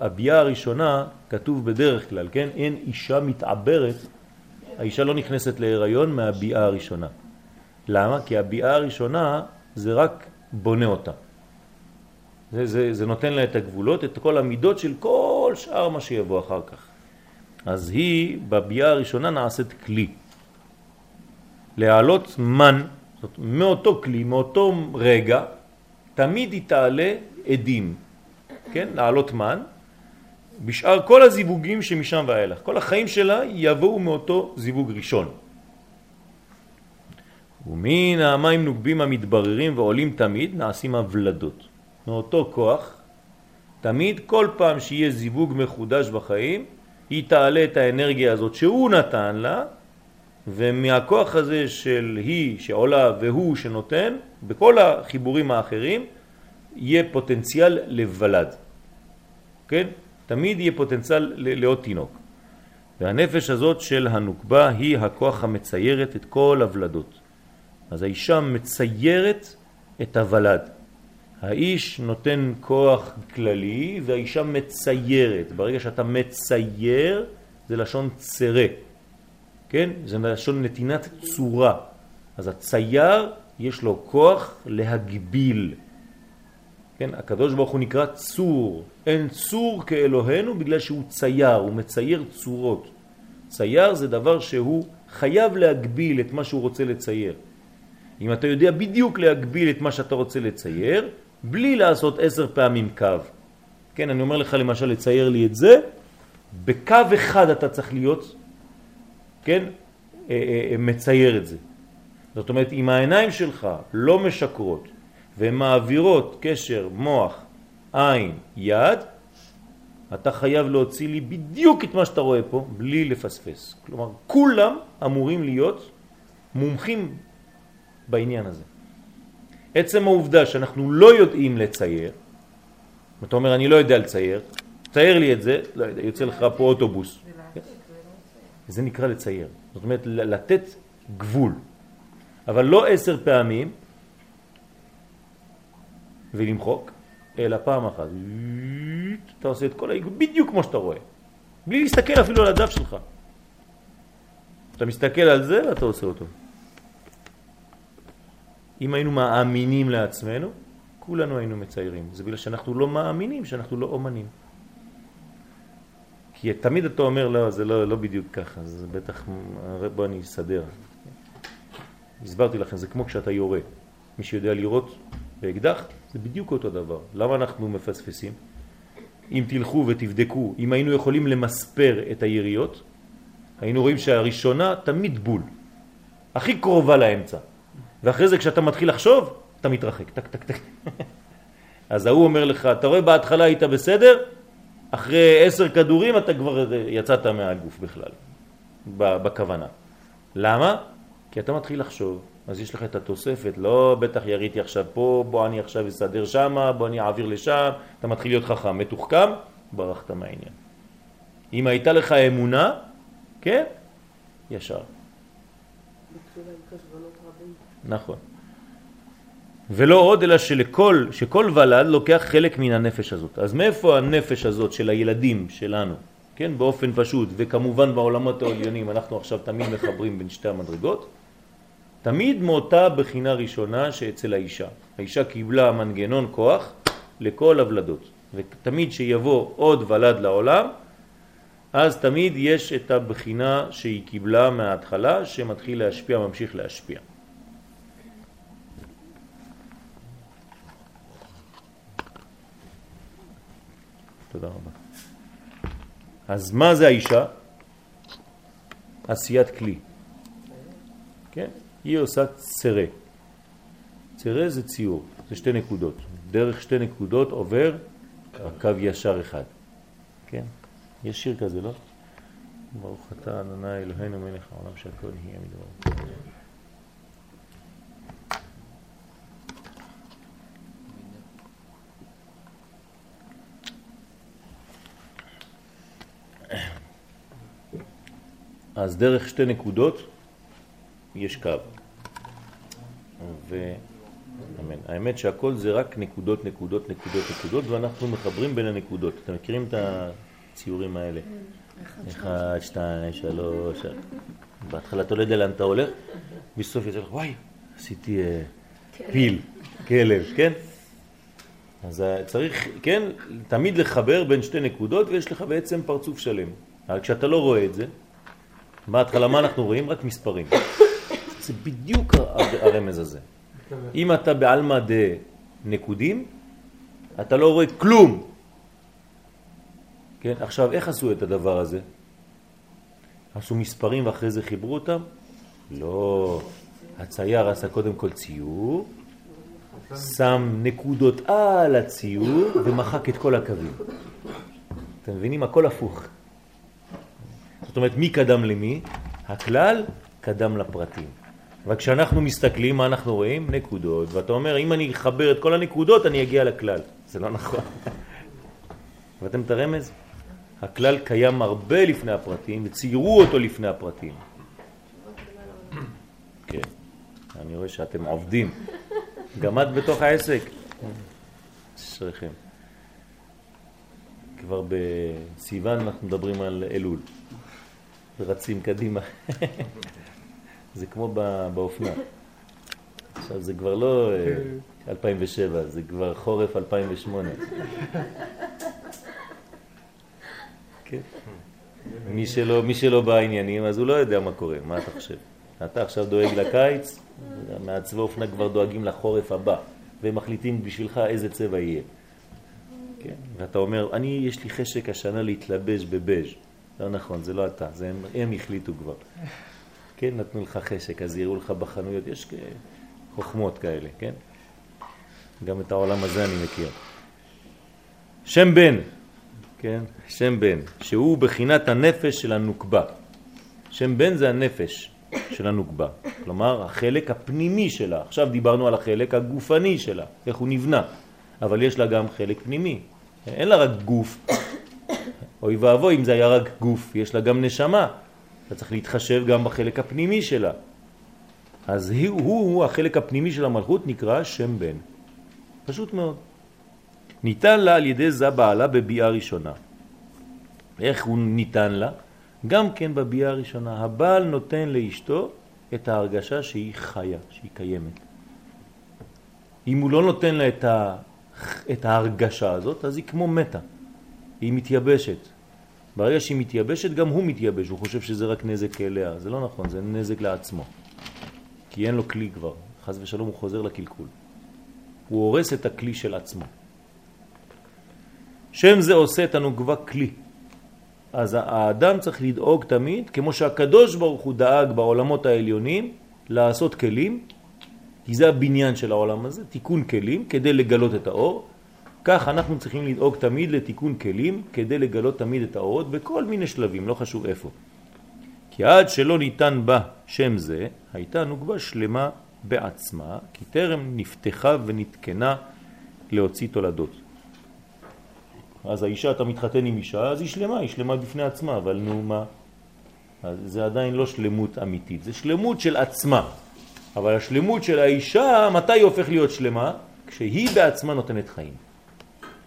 הביאה הראשונה כתוב בדרך כלל, כן? אין אישה מתעברת, האישה לא נכנסת להיריון מהביאה הראשונה. למה? כי הביאה הראשונה זה רק בונה אותה. זה, זה, זה נותן לה את הגבולות, את כל המידות של כל שאר מה שיבוא אחר כך. אז היא בביאה הראשונה נעשית כלי. להעלות מן, זאת מאותו כלי, מאותו רגע, תמיד היא תעלה עדים, כן? להעלות מן, בשאר כל הזיווגים שמשם ואילך. כל החיים שלה יבואו מאותו זיווג ראשון. ומן המים נוגבים המתבררים ועולים תמיד נעשים הוולדות. מאותו כוח, תמיד כל פעם שיהיה זיווג מחודש בחיים, היא תעלה את האנרגיה הזאת שהוא נתן לה, ומהכוח הזה של היא שעולה והוא שנותן, בכל החיבורים האחרים, יהיה פוטנציאל לוולד. כן? תמיד יהיה פוטנציאל לעוד תינוק. והנפש הזאת של הנוקבה היא הכוח המציירת את כל הוולדות. אז האישה מציירת את הוולד. האיש נותן כוח כללי והאישה מציירת. ברגע שאתה מצייר זה לשון צרה, כן? זה לשון נתינת צורה. אז הצייר יש לו כוח להגביל. כן? הקדוש ברוך הוא נקרא צור. אין צור כאלוהינו בגלל שהוא צייר, הוא מצייר צורות. צייר זה דבר שהוא חייב להגביל את מה שהוא רוצה לצייר. אם אתה יודע בדיוק להגביל את מה שאתה רוצה לצייר, בלי לעשות עשר פעמים קו. כן, אני אומר לך למשל לצייר לי את זה, בקו אחד אתה צריך להיות, כן, אה, אה, אה, מצייר את זה. זאת אומרת, אם העיניים שלך לא משקרות והן מעבירות קשר מוח, עין, יד, אתה חייב להוציא לי בדיוק את מה שאתה רואה פה, בלי לפספס. כלומר, כולם אמורים להיות מומחים בעניין הזה. עצם העובדה שאנחנו לא יודעים לצייר, אתה אומר, אני לא יודע לצייר, צייר לי את זה, לא יודע, יוצא לך פה אוטובוס. זה נקרא לצייר. זאת אומרת, לתת גבול. אבל לא עשר פעמים ולמחוק, אלא פעם אחת. אתה עושה את כל העיגול בדיוק כמו שאתה רואה. בלי להסתכל אפילו על הדף שלך. אתה מסתכל על זה ואתה עושה אותו. אם היינו מאמינים לעצמנו, כולנו היינו מציירים. זה בגלל שאנחנו לא מאמינים, שאנחנו לא אומנים. כי תמיד אתה אומר, לא, זה לא, לא בדיוק ככה, זה בטח, בוא אני אסדר. הסברתי לכם, זה כמו כשאתה יורה. מי שיודע לראות באקדח, זה בדיוק אותו דבר. למה אנחנו מפספסים? אם תלכו ותבדקו, אם היינו יכולים למספר את היריות, היינו רואים שהראשונה תמיד בול, הכי קרובה לאמצע. ואחרי זה כשאתה מתחיל לחשוב, אתה מתרחק, טק טק טק. אז ההוא אומר לך, אתה רואה בהתחלה היית בסדר, אחרי עשר כדורים אתה כבר יצאת מהגוף בכלל, בכוונה. למה? כי אתה מתחיל לחשוב, אז יש לך את התוספת, לא בטח יריתי עכשיו פה, בוא אני עכשיו אסדר שם, בוא אני אעביר לשם, אתה מתחיל להיות חכם, מתוחכם, ברחת מהעניין. אם הייתה לך אמונה, כן, ישר. נכון. ולא עוד אלא שלכל, שכל ולד לוקח חלק מן הנפש הזאת. אז מאיפה הנפש הזאת של הילדים שלנו, כן, באופן פשוט, וכמובן בעולמות העליונים אנחנו עכשיו תמיד מחברים בין שתי המדרגות, תמיד מאותה בחינה ראשונה שאצל האישה. האישה קיבלה מנגנון כוח לכל הוולדות, ותמיד שיבוא עוד ולד לעולם, אז תמיד יש את הבחינה שהיא קיבלה מההתחלה, שמתחיל להשפיע, ממשיך להשפיע. תודה רבה. אז מה זה האישה? עשיית כלי. כן? היא עושה צרה. צרה זה ציור, זה שתי נקודות. דרך שתי נקודות עובר קו ישר אחד. כן? יש שיר כזה, לא? ברוך אתה אדוני אלוהינו מלך העולם שהכל יהיה מדבר. אז דרך שתי נקודות יש קו. ואמן. האמת שהכל זה רק נקודות, נקודות, נקודות, נקודות, ואנחנו מחברים בין הנקודות. אתם מכירים את הציורים האלה? אחד, שתיים, שלוש. בהתחלה אתה לא יודע לאן אתה הולך, בסוף יצא לך, וואי, עשיתי אה, פיל, כלב, כן? אז אה, צריך, כן, תמיד לחבר בין שתי נקודות, ויש לך בעצם פרצוף שלם. אבל כשאתה לא רואה את זה, בהתחלה מה אנחנו רואים? רק מספרים. זה בדיוק הרמז הזה. אם אתה בעלמא נקודים, אתה לא רואה כלום. כן, עכשיו, איך עשו את הדבר הזה? עשו מספרים ואחרי זה חיברו אותם? לא. הצייר עשה קודם כל ציור, שם נקודות על הציור ומחק את כל הקווים. אתם מבינים? הכל הפוך. זאת אומרת, מי קדם למי? הכלל קדם לפרטים. אבל כשאנחנו מסתכלים, מה אנחנו רואים? נקודות. ואתה אומר, אם אני אחבר את כל הנקודות, אני אגיע לכלל. זה לא נכון. ואתם את הרמז? הכלל קיים הרבה לפני הפרטים, וציירו אותו לפני הפרטים. כן, אני רואה שאתם עובדים. גם את בתוך העסק. אשריכם. כבר בסיוון אנחנו מדברים על אלול. ורצים קדימה. זה כמו באופנה. עכשיו זה כבר לא 2007, אה, זה כבר חורף 2008. כן. מי שלא, מי שלא בעניינים, אז הוא לא יודע מה קורה, מה אתה חושב? אתה עכשיו דואג לקיץ, מעצבי אופנה כבר דואגים לחורף הבא, והם מחליטים בשבילך איזה צבע יהיה. כן? ואתה אומר, אני, יש לי חשק השנה להתלבש בבז'. לא נכון, זה לא אתה, זה הם, הם החליטו כבר. כן, נתנו לך חשק, אז יראו לך בחנויות, יש חוכמות כאלה, כן? גם את העולם הזה אני מכיר. שם בן, כן? שם בן, שהוא בחינת הנפש של הנוקבה. שם בן זה הנפש של הנוקבה, כלומר החלק הפנימי שלה. עכשיו דיברנו על החלק הגופני שלה, איך הוא נבנה, אבל יש לה גם חלק פנימי. אין לה רק גוף. אוי ואבוי אם זה היה רק גוף, יש לה גם נשמה. אתה צריך להתחשב גם בחלק הפנימי שלה. אז הוא, הוא, החלק הפנימי של המלכות נקרא שם בן. פשוט מאוד. ניתן לה על ידי זה בעלה בביאה ראשונה. איך הוא ניתן לה? גם כן בביאה הראשונה. הבעל נותן לאשתו את ההרגשה שהיא חיה, שהיא קיימת. אם הוא לא נותן לה את, ה, את ההרגשה הזאת, אז היא כמו מתה. היא מתייבשת. ברגע שהיא מתייבשת, גם הוא מתייבש. הוא חושב שזה רק נזק אליה. זה לא נכון, זה נזק לעצמו. כי אין לו כלי כבר. חז ושלום הוא חוזר לקלקול. הוא הורס את הכלי של עצמו. שם זה עושה את הנוגבה כלי. אז האדם צריך לדאוג תמיד, כמו שהקדוש ברוך הוא דאג בעולמות העליונים, לעשות כלים, כי זה הבניין של העולם הזה, תיקון כלים, כדי לגלות את האור. כך אנחנו צריכים לדאוג תמיד לתיקון כלים, כדי לגלות תמיד את האורות בכל מיני שלבים, לא חשוב איפה. כי עד שלא ניתן בה שם זה, הייתה נוגבה שלמה בעצמה, כי טרם נפתחה ונתקנה להוציא תולדות. אז האישה, אתה מתחתן עם אישה, אז היא שלמה, היא שלמה בפני עצמה, אבל נו מה? זה עדיין לא שלמות אמיתית, זה שלמות של עצמה. אבל השלמות של האישה, מתי היא הופך להיות שלמה? כשהיא בעצמה נותנת חיים.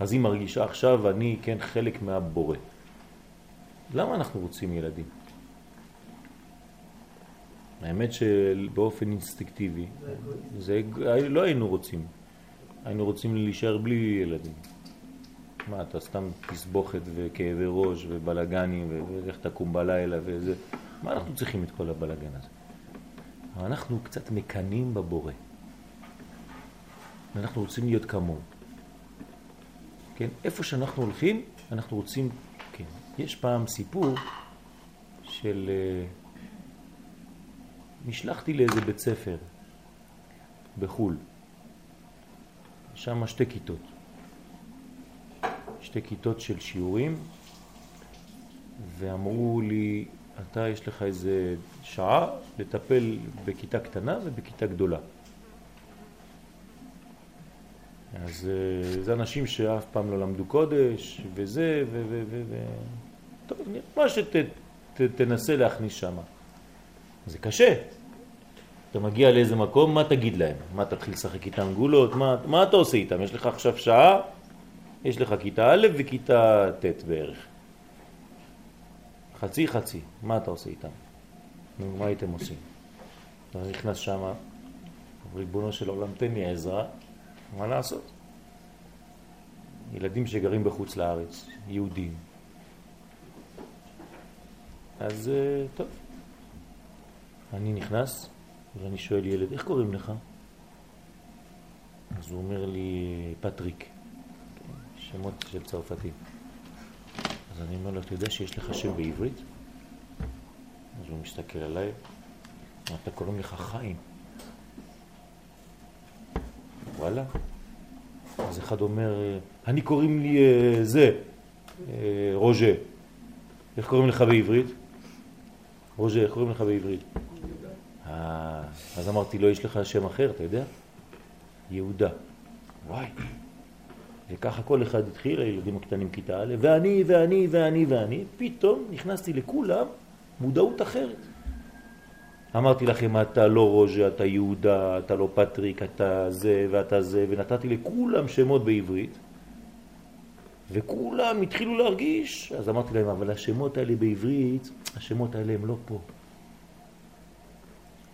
אז היא מרגישה עכשיו, אני כן חלק מהבורא. למה אנחנו רוצים ילדים? האמת שבאופן אינסטינקטיבי, זה, לא היינו רוצים. היינו רוצים להישאר בלי ילדים. מה, אתה סתם תסבוכת וכאבי ראש ובלגנים ואיך תקום בלילה וזה. מה אנחנו צריכים את כל הבלגן הזה? אנחנו קצת מקנים בבורא. אנחנו רוצים להיות כמוהו. כן? איפה שאנחנו הולכים, אנחנו רוצים, כן. יש פעם סיפור של... אה, נשלחתי לאיזה בית ספר בחול. שם שתי כיתות. שתי כיתות של שיעורים, ואמרו לי, אתה יש לך איזה שעה לטפל בכיתה קטנה ובכיתה גדולה. אז אה, זה אנשים שאף פעם לא למדו קודש, וזה, ו... ו, ו, ו... טוב, מה שתנסה להכניס שם. זה קשה. אתה מגיע לאיזה מקום, מה תגיד להם? מה, תתחיל לשחק איתם גולות? מה, מה אתה עושה איתם? יש לך עכשיו שעה, יש לך כיתה א' וכיתה ט' בערך. חצי חצי, מה אתה עושה איתם? נו, מה הייתם עושים? אתה נכנס שם, ריבונו של עולם, תן לי עזרה, מה לעשות? ילדים שגרים בחוץ לארץ, יהודים. אז אה, טוב, אני נכנס ואני שואל ילד, איך קוראים לך? אז הוא אומר לי, פטריק, שמות של צרפתים. אז אני אומר לו, אתה יודע שיש לך שם בעברית? אז הוא מסתכל עליי, אתה קוראים לך חיים. וואלה. אז אחד אומר, אני קוראים לי אה, זה, אה, רוז'ה. איך קוראים לך בעברית? רוז'ה, איך קוראים לך בעברית? אה, אז אמרתי לו, יש לך שם אחר, אתה יודע? יהודה. וואי. וככה כל אחד התחיל, הילדים הקטנים כיתה א', ואני, ואני, ואני, ואני, פתאום נכנסתי לכולם מודעות אחרת. אמרתי לכם, אתה לא רוז'ה, אתה יהודה, אתה לא פטריק, אתה זה ואתה זה, ונתתי לכולם שמות בעברית, וכולם התחילו להרגיש, אז אמרתי להם, אבל השמות האלה בעברית, השמות האלה הם לא פה,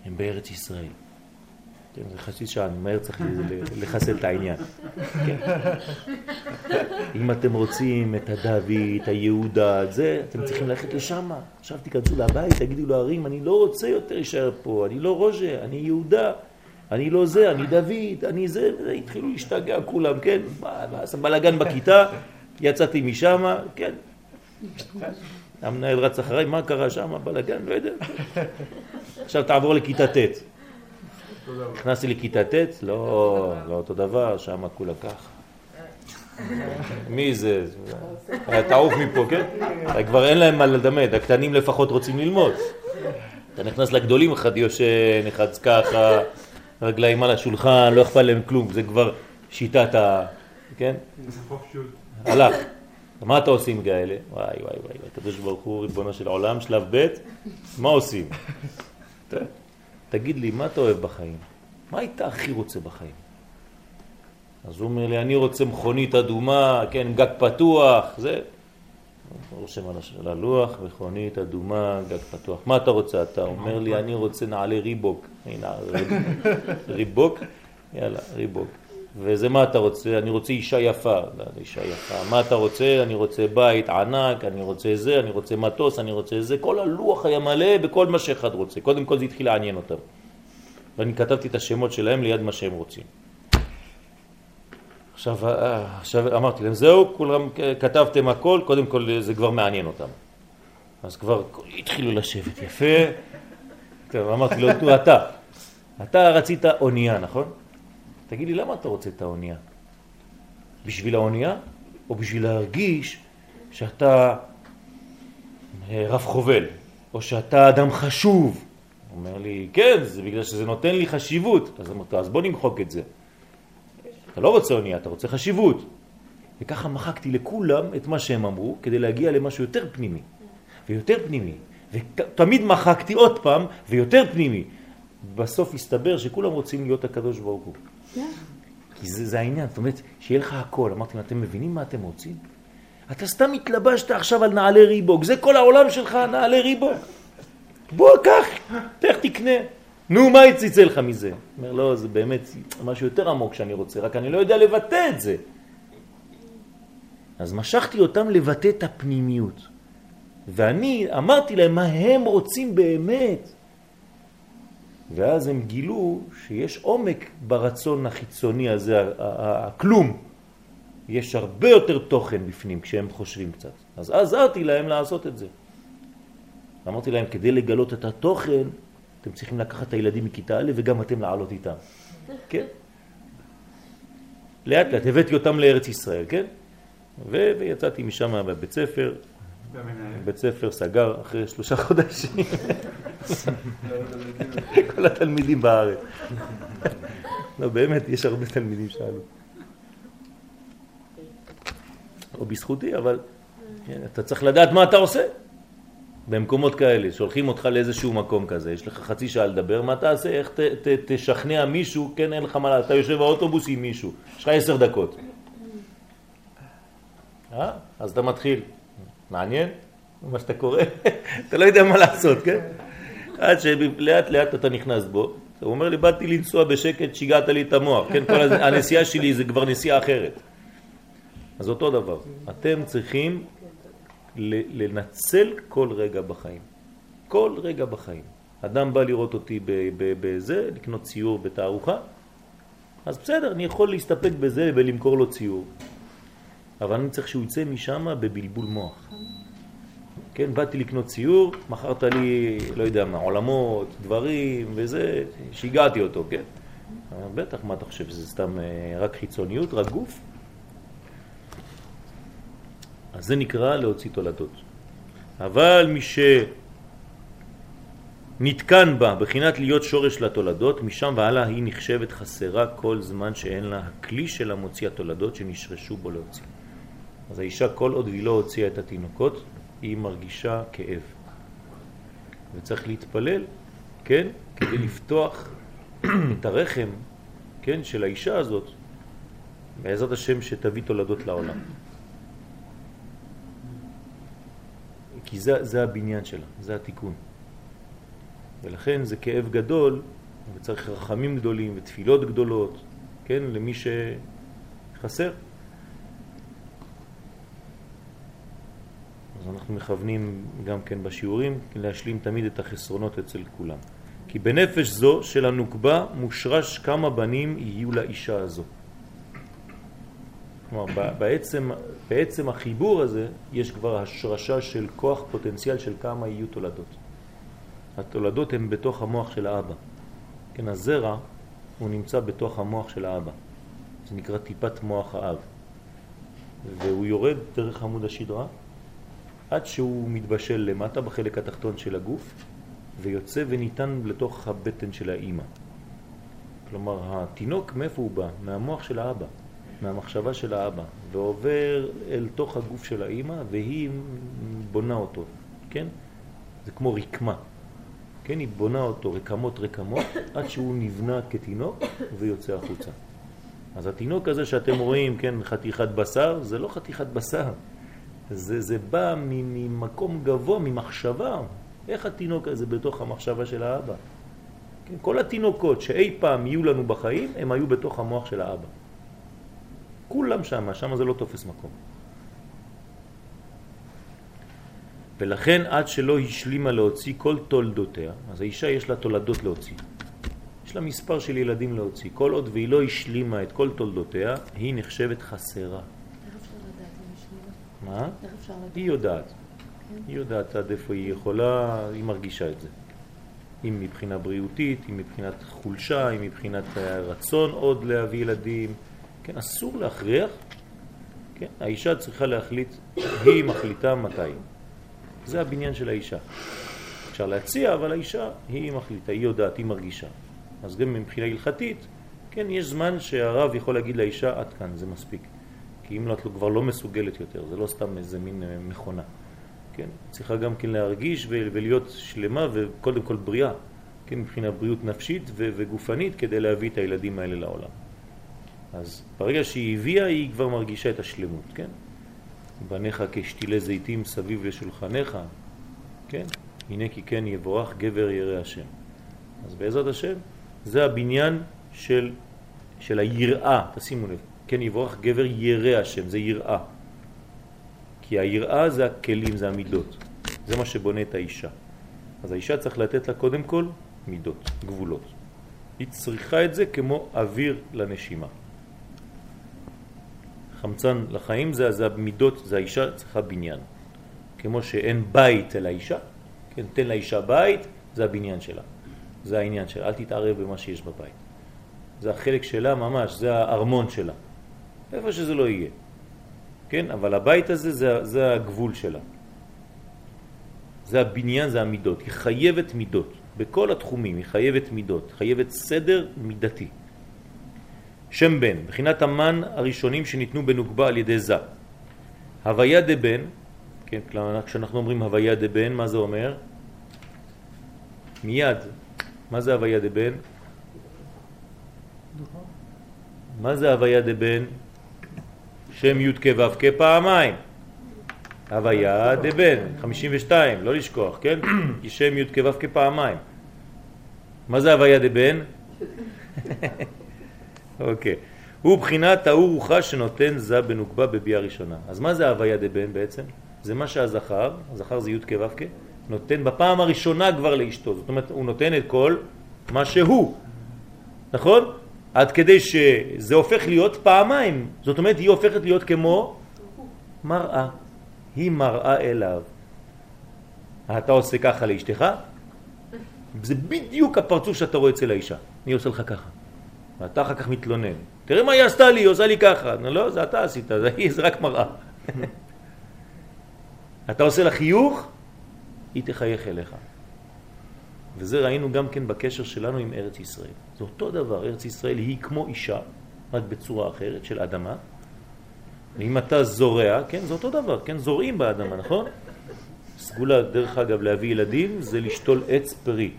הם בארץ ישראל. כן, זה חצי שעה, אני מהר צריך לחסל את העניין. כן. אם אתם רוצים את הדוד, את היהודה, את זה, אתם צריכים ללכת לשם. עכשיו תיכנסו לבית, תגידו להרים, אני לא רוצה יותר להישאר פה, אני לא רוז'ה, אני יהודה, אני לא זה, אני דוד, אני זה, התחילו להשתגע כולם, כן? עשה בלגן בכיתה, יצאתי משם, כן. המנהל רץ אחריי, מה קרה שם, בלגן, לא יודע. עכשיו תעבור לכיתה ט'. נכנסתי לכיתה ט', לא, לא אותו דבר, שם כולה ככה. מי זה? תעוף מפה, כן? כבר אין להם מה ללמד, הקטנים לפחות רוצים ללמוד. אתה נכנס לגדולים, אחד יושן, אחד ככה, רגליים על השולחן, לא אכפת להם כלום, זה כבר שיטת ה... כן? הלך. מה אתה עושים כאלה? וואי וואי וואי, הקדוש ברוך הוא, ריבונו של עולם, שלב ב', מה עושים? תגיד לי, מה אתה אוהב בחיים? מה היית הכי רוצה בחיים? אז הוא אומר לי, אני רוצה מכונית אדומה, כן, גג פתוח, זה. רושם על הלוח, מכונית אדומה, גג פתוח. מה אתה רוצה? אתה אומר לי, אני רוצה נעלי ריבוק. הנה, ריבוק, יאללה, ריבוק. וזה מה אתה רוצה? אני רוצה אישה יפה. לא, אישה יפה. מה אתה רוצה? אני רוצה בית ענק, אני רוצה זה, אני רוצה מטוס, אני רוצה זה. כל הלוח היה מלא בכל מה שאחד רוצה. קודם כל זה התחיל לעניין אותם. ואני כתבתי את השמות שלהם ליד מה שהם רוצים. עכשיו, אה, עכשיו אמרתי להם, זהו, כולם כתבתם הכל, קודם כל זה כבר מעניין אותם. אז כבר התחילו לשבת יפה. טוב, אמרתי לו, אתה, אתה רצית אונייה, נכון? תגיד לי, למה אתה רוצה את האונייה? בשביל האונייה או בשביל להרגיש שאתה אה, רב חובל, או שאתה אדם חשוב? הוא אומר לי, כן, זה בגלל שזה נותן לי חשיבות. אז אמרתי, אז בוא נמחוק את זה. אתה לא רוצה אונייה, אתה רוצה חשיבות. וככה מחקתי לכולם את מה שהם אמרו, כדי להגיע למשהו יותר פנימי, ויותר פנימי. ותמיד מחקתי עוד פעם, ויותר פנימי. בסוף הסתבר שכולם רוצים להיות הקדוש ברוך הוא. כי זה, זה העניין, זאת אומרת, שיהיה לך הכל. אמרתי, אתם מבינים מה אתם רוצים? אתה סתם התלבשת עכשיו על נעלי ריבוק, זה כל העולם שלך, נעלי ריבוק. בוא, קח, תכף תקנה. נו, מה יציצה לך מזה? אומר, לא, זה באמת משהו יותר עמוק שאני רוצה, רק אני לא יודע לבטא את זה. אז משכתי אותם לבטא את הפנימיות. ואני אמרתי להם מה הם רוצים באמת. ואז הם גילו שיש עומק ברצון החיצוני הזה, הכלום. יש הרבה יותר תוכן בפנים כשהם חושבים קצת. אז עזרתי להם לעשות את זה. אמרתי להם, כדי לגלות את התוכן, אתם צריכים לקחת את הילדים מכיתה א' וגם אתם לעלות איתם. כן? לאט לאט הבאתי אותם לארץ ישראל, כן? ו- ויצאתי משם בבית ספר, בית ספר סגר אחרי שלושה חודשים. כל התלמידים בארץ. לא, באמת, יש הרבה תלמידים שעלו. או בזכותי, אבל כן, אתה צריך לדעת מה אתה עושה. במקומות כאלה, שולחים אותך לאיזשהו מקום כזה, יש לך חצי שעה לדבר, מה תעשה? איך ת, ת, תשכנע מישהו, כן, אין לך מה, אתה יושב באוטובוס עם מישהו, יש לך עשר דקות. אה? אז אתה מתחיל. מעניין? מה שאתה קורא? אתה לא יודע מה לעשות, כן? עד שלאט לאט אתה נכנס בו. הוא אומר לי, באתי לנסוע בשקט, שיגעת לי את המוח, כן? כל הנסיעה שלי זה כבר נסיעה אחרת. אז אותו דבר, אתם צריכים לנצל כל רגע בחיים. כל רגע בחיים. אדם בא לראות אותי בזה, לקנות ציור בתערוכה, אז בסדר, אני יכול להסתפק בזה ולמכור לו ציור. אבל אני צריך שהוא יצא משם בבלבול מוח. כן, באתי לקנות ציור, מכרת לי, לא יודע מה, עולמות, דברים וזה, שיגעתי אותו, כן? בטח, מה אתה חושב, זה סתם אה, רק חיצוניות, רק גוף? אז זה נקרא להוציא תולדות. אבל מי נתקן בה, בחינת להיות שורש לתולדות, משם והלאה היא נחשבת חסרה כל זמן שאין לה הכלי של המוציא התולדות שנשרשו בו להוציא. אז האישה כל עוד היא לא הוציאה את התינוקות, היא מרגישה כאב. וצריך להתפלל, כן, כדי לפתוח את הרחם, כן, של האישה הזאת, בעזרת השם שתביא תולדות לעולם. כי זה, זה הבניין שלה, זה התיקון. ולכן זה כאב גדול, וצריך רחמים גדולים ותפילות גדולות, כן, למי שחסר. אנחנו מכוונים גם כן בשיעורים להשלים תמיד את החסרונות אצל כולם. כי בנפש זו של הנוקבה מושרש כמה בנים יהיו לאישה הזו. כלומר, בעצם, בעצם החיבור הזה יש כבר השרשה של כוח פוטנציאל של כמה יהיו תולדות. התולדות הן בתוך המוח של האבא. כן, הזרע הוא נמצא בתוך המוח של האבא. זה נקרא טיפת מוח האב. והוא יורד דרך עמוד השדרה עד שהוא מתבשל למטה בחלק התחתון של הגוף ויוצא וניתן לתוך הבטן של האימא. כלומר, התינוק מאיפה הוא בא? מהמוח של האבא. מהמחשבה של האבא, ועובר אל תוך הגוף של האימא, והיא בונה אותו, כן? זה כמו רקמה, כן? היא בונה אותו רקמות רקמות, עד שהוא נבנה כתינוק ויוצא החוצה. אז התינוק הזה שאתם רואים, כן, חתיכת בשר, זה לא חתיכת בשר, זה, זה בא ממקום גבוה, ממחשבה. איך התינוק הזה בתוך המחשבה של האבא? כן, כל התינוקות שאי פעם יהיו לנו בחיים, הם היו בתוך המוח של האבא. כולם שם, שם זה לא תופס מקום. ולכן עד שלא השלימה להוציא כל תולדותיה, אז האישה יש לה תולדות להוציא. יש לה מספר של ילדים להוציא. כל עוד והיא לא השלימה את כל תולדותיה, היא נחשבת חסרה. איך אפשר לדעת אם השלימה? מה? איך אפשר לדעת? היא יודעת. כן. היא יודעת עד איפה היא יכולה, היא מרגישה את זה. אם מבחינה בריאותית, אם מבחינת חולשה, אם מבחינת רצון עוד להביא ילדים, כן, אסור להכריח, כן, האישה צריכה להחליט, היא מחליטה מתי. זה הבניין של האישה. אפשר להציע, אבל האישה היא מחליטה, היא יודעת, היא מרגישה. אז גם מבחינה הלכתית, כן, יש זמן שהרב יכול להגיד לאישה, עד כאן, זה מספיק. כי אם לא, את כבר לא מסוגלת יותר, זה לא סתם איזה מין אה, מכונה. כן, צריכה גם כן להרגיש ולהיות שלמה וקודם כל בריאה, כן, מבחינה בריאות נפשית וגופנית כדי להביא את הילדים האלה לעולם. אז ברגע שהיא הביאה, היא כבר מרגישה את השלמות, כן? בניך כשתילי זיתים סביב לשולחניך, כן? הנה כי כן יבורך גבר ירא השם. אז בעזרת השם, זה הבניין של, של היראה, תשימו לב, כן יבורך גבר ירא השם, זה יראה. כי היראה זה הכלים, זה המידות. זה מה שבונה את האישה. אז האישה צריך לתת לה קודם כל מידות, גבולות. היא צריכה את זה כמו אוויר לנשימה. חמצן לחיים זה, זה המידות, זה האישה צריכה בניין. כמו שאין בית אל האישה, כן, תן לאישה בית, זה הבניין שלה. זה העניין שלה, אל תתערב במה שיש בבית. זה החלק שלה ממש, זה הארמון שלה. איפה שזה לא יהיה. כן, אבל הבית הזה זה, זה הגבול שלה. זה הבניין, זה המידות. היא חייבת מידות. בכל התחומים היא חייבת מידות, חייבת סדר מידתי. שם בן, בחינת המן הראשונים שניתנו בנוגבה על ידי זה. הוויה דבן, כן, כלומר, כשאנחנו אומרים הוויה דבן, מה זה אומר? מיד. מה זה הוויה דבן? מה זה הוויה דבן? שם י' כ' ו' כ' פעמיים. הוויה דבן, 52, לא לשכוח, כן? כי שם י' כ' ו' כ' פעמיים. מה זה הוויה דבן? אוקיי. הוא בחינת האור רוחה שנותן זה בנוקבה בביאה ראשונה. אז מה זה הוויה דבן בעצם? זה מה שהזכר, הזכר זה י' כ' ו' כ', נותן בפעם הראשונה כבר לאשתו. זאת אומרת, הוא נותן את כל מה שהוא. נכון? עד כדי שזה הופך להיות פעמיים. זאת אומרת, היא הופכת להיות כמו מראה. היא מראה אליו. אתה עושה ככה לאשתך? זה בדיוק הפרצוף שאתה רואה אצל האישה. אני עושה לך ככה. ואתה אחר כך מתלונן. תראה מה היא עשתה לי, היא עושה לי ככה. לא, זה אתה עשית, זה, זה רק מראה. אתה עושה לה חיוך, היא תחייך אליך. וזה ראינו גם כן בקשר שלנו עם ארץ ישראל. זה אותו דבר, ארץ ישראל היא כמו אישה, רק בצורה אחרת, של אדמה. ואם אתה זורע, כן, זה אותו דבר, כן, זורעים באדמה, נכון? סגולה, דרך אגב, להביא ילדים זה לשתול עץ פרי.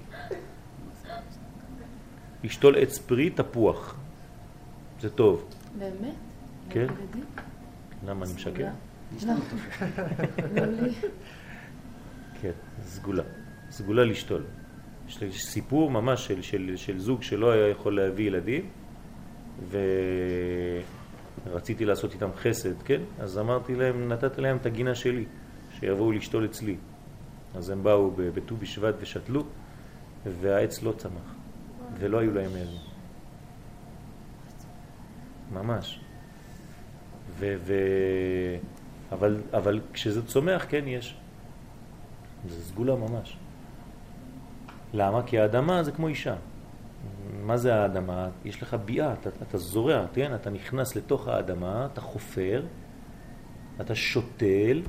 לשתול עץ פרי תפוח. זה טוב. באמת? כן. למה אני משקר? לא. לא לי. כן, סגולה. סגולה לשתול. יש סיפור ממש של, של, של זוג שלא היה יכול להביא ילדים, ורציתי לעשות איתם חסד, כן? אז אמרתי להם, נתתי להם את הגינה שלי, שיבואו לשתול אצלי. אז הם באו בט"ו בשבט ושתלו, והעץ לא צמח, ולא היו להם ילדים. ממש. ו, ו... אבל, אבל כשזה צומח, כן יש. זה סגולה ממש. למה? כי האדמה זה כמו אישה. מה זה האדמה? יש לך ביאה, אתה, אתה זורע, כן? אתה נכנס לתוך האדמה, אתה חופר, אתה שותל,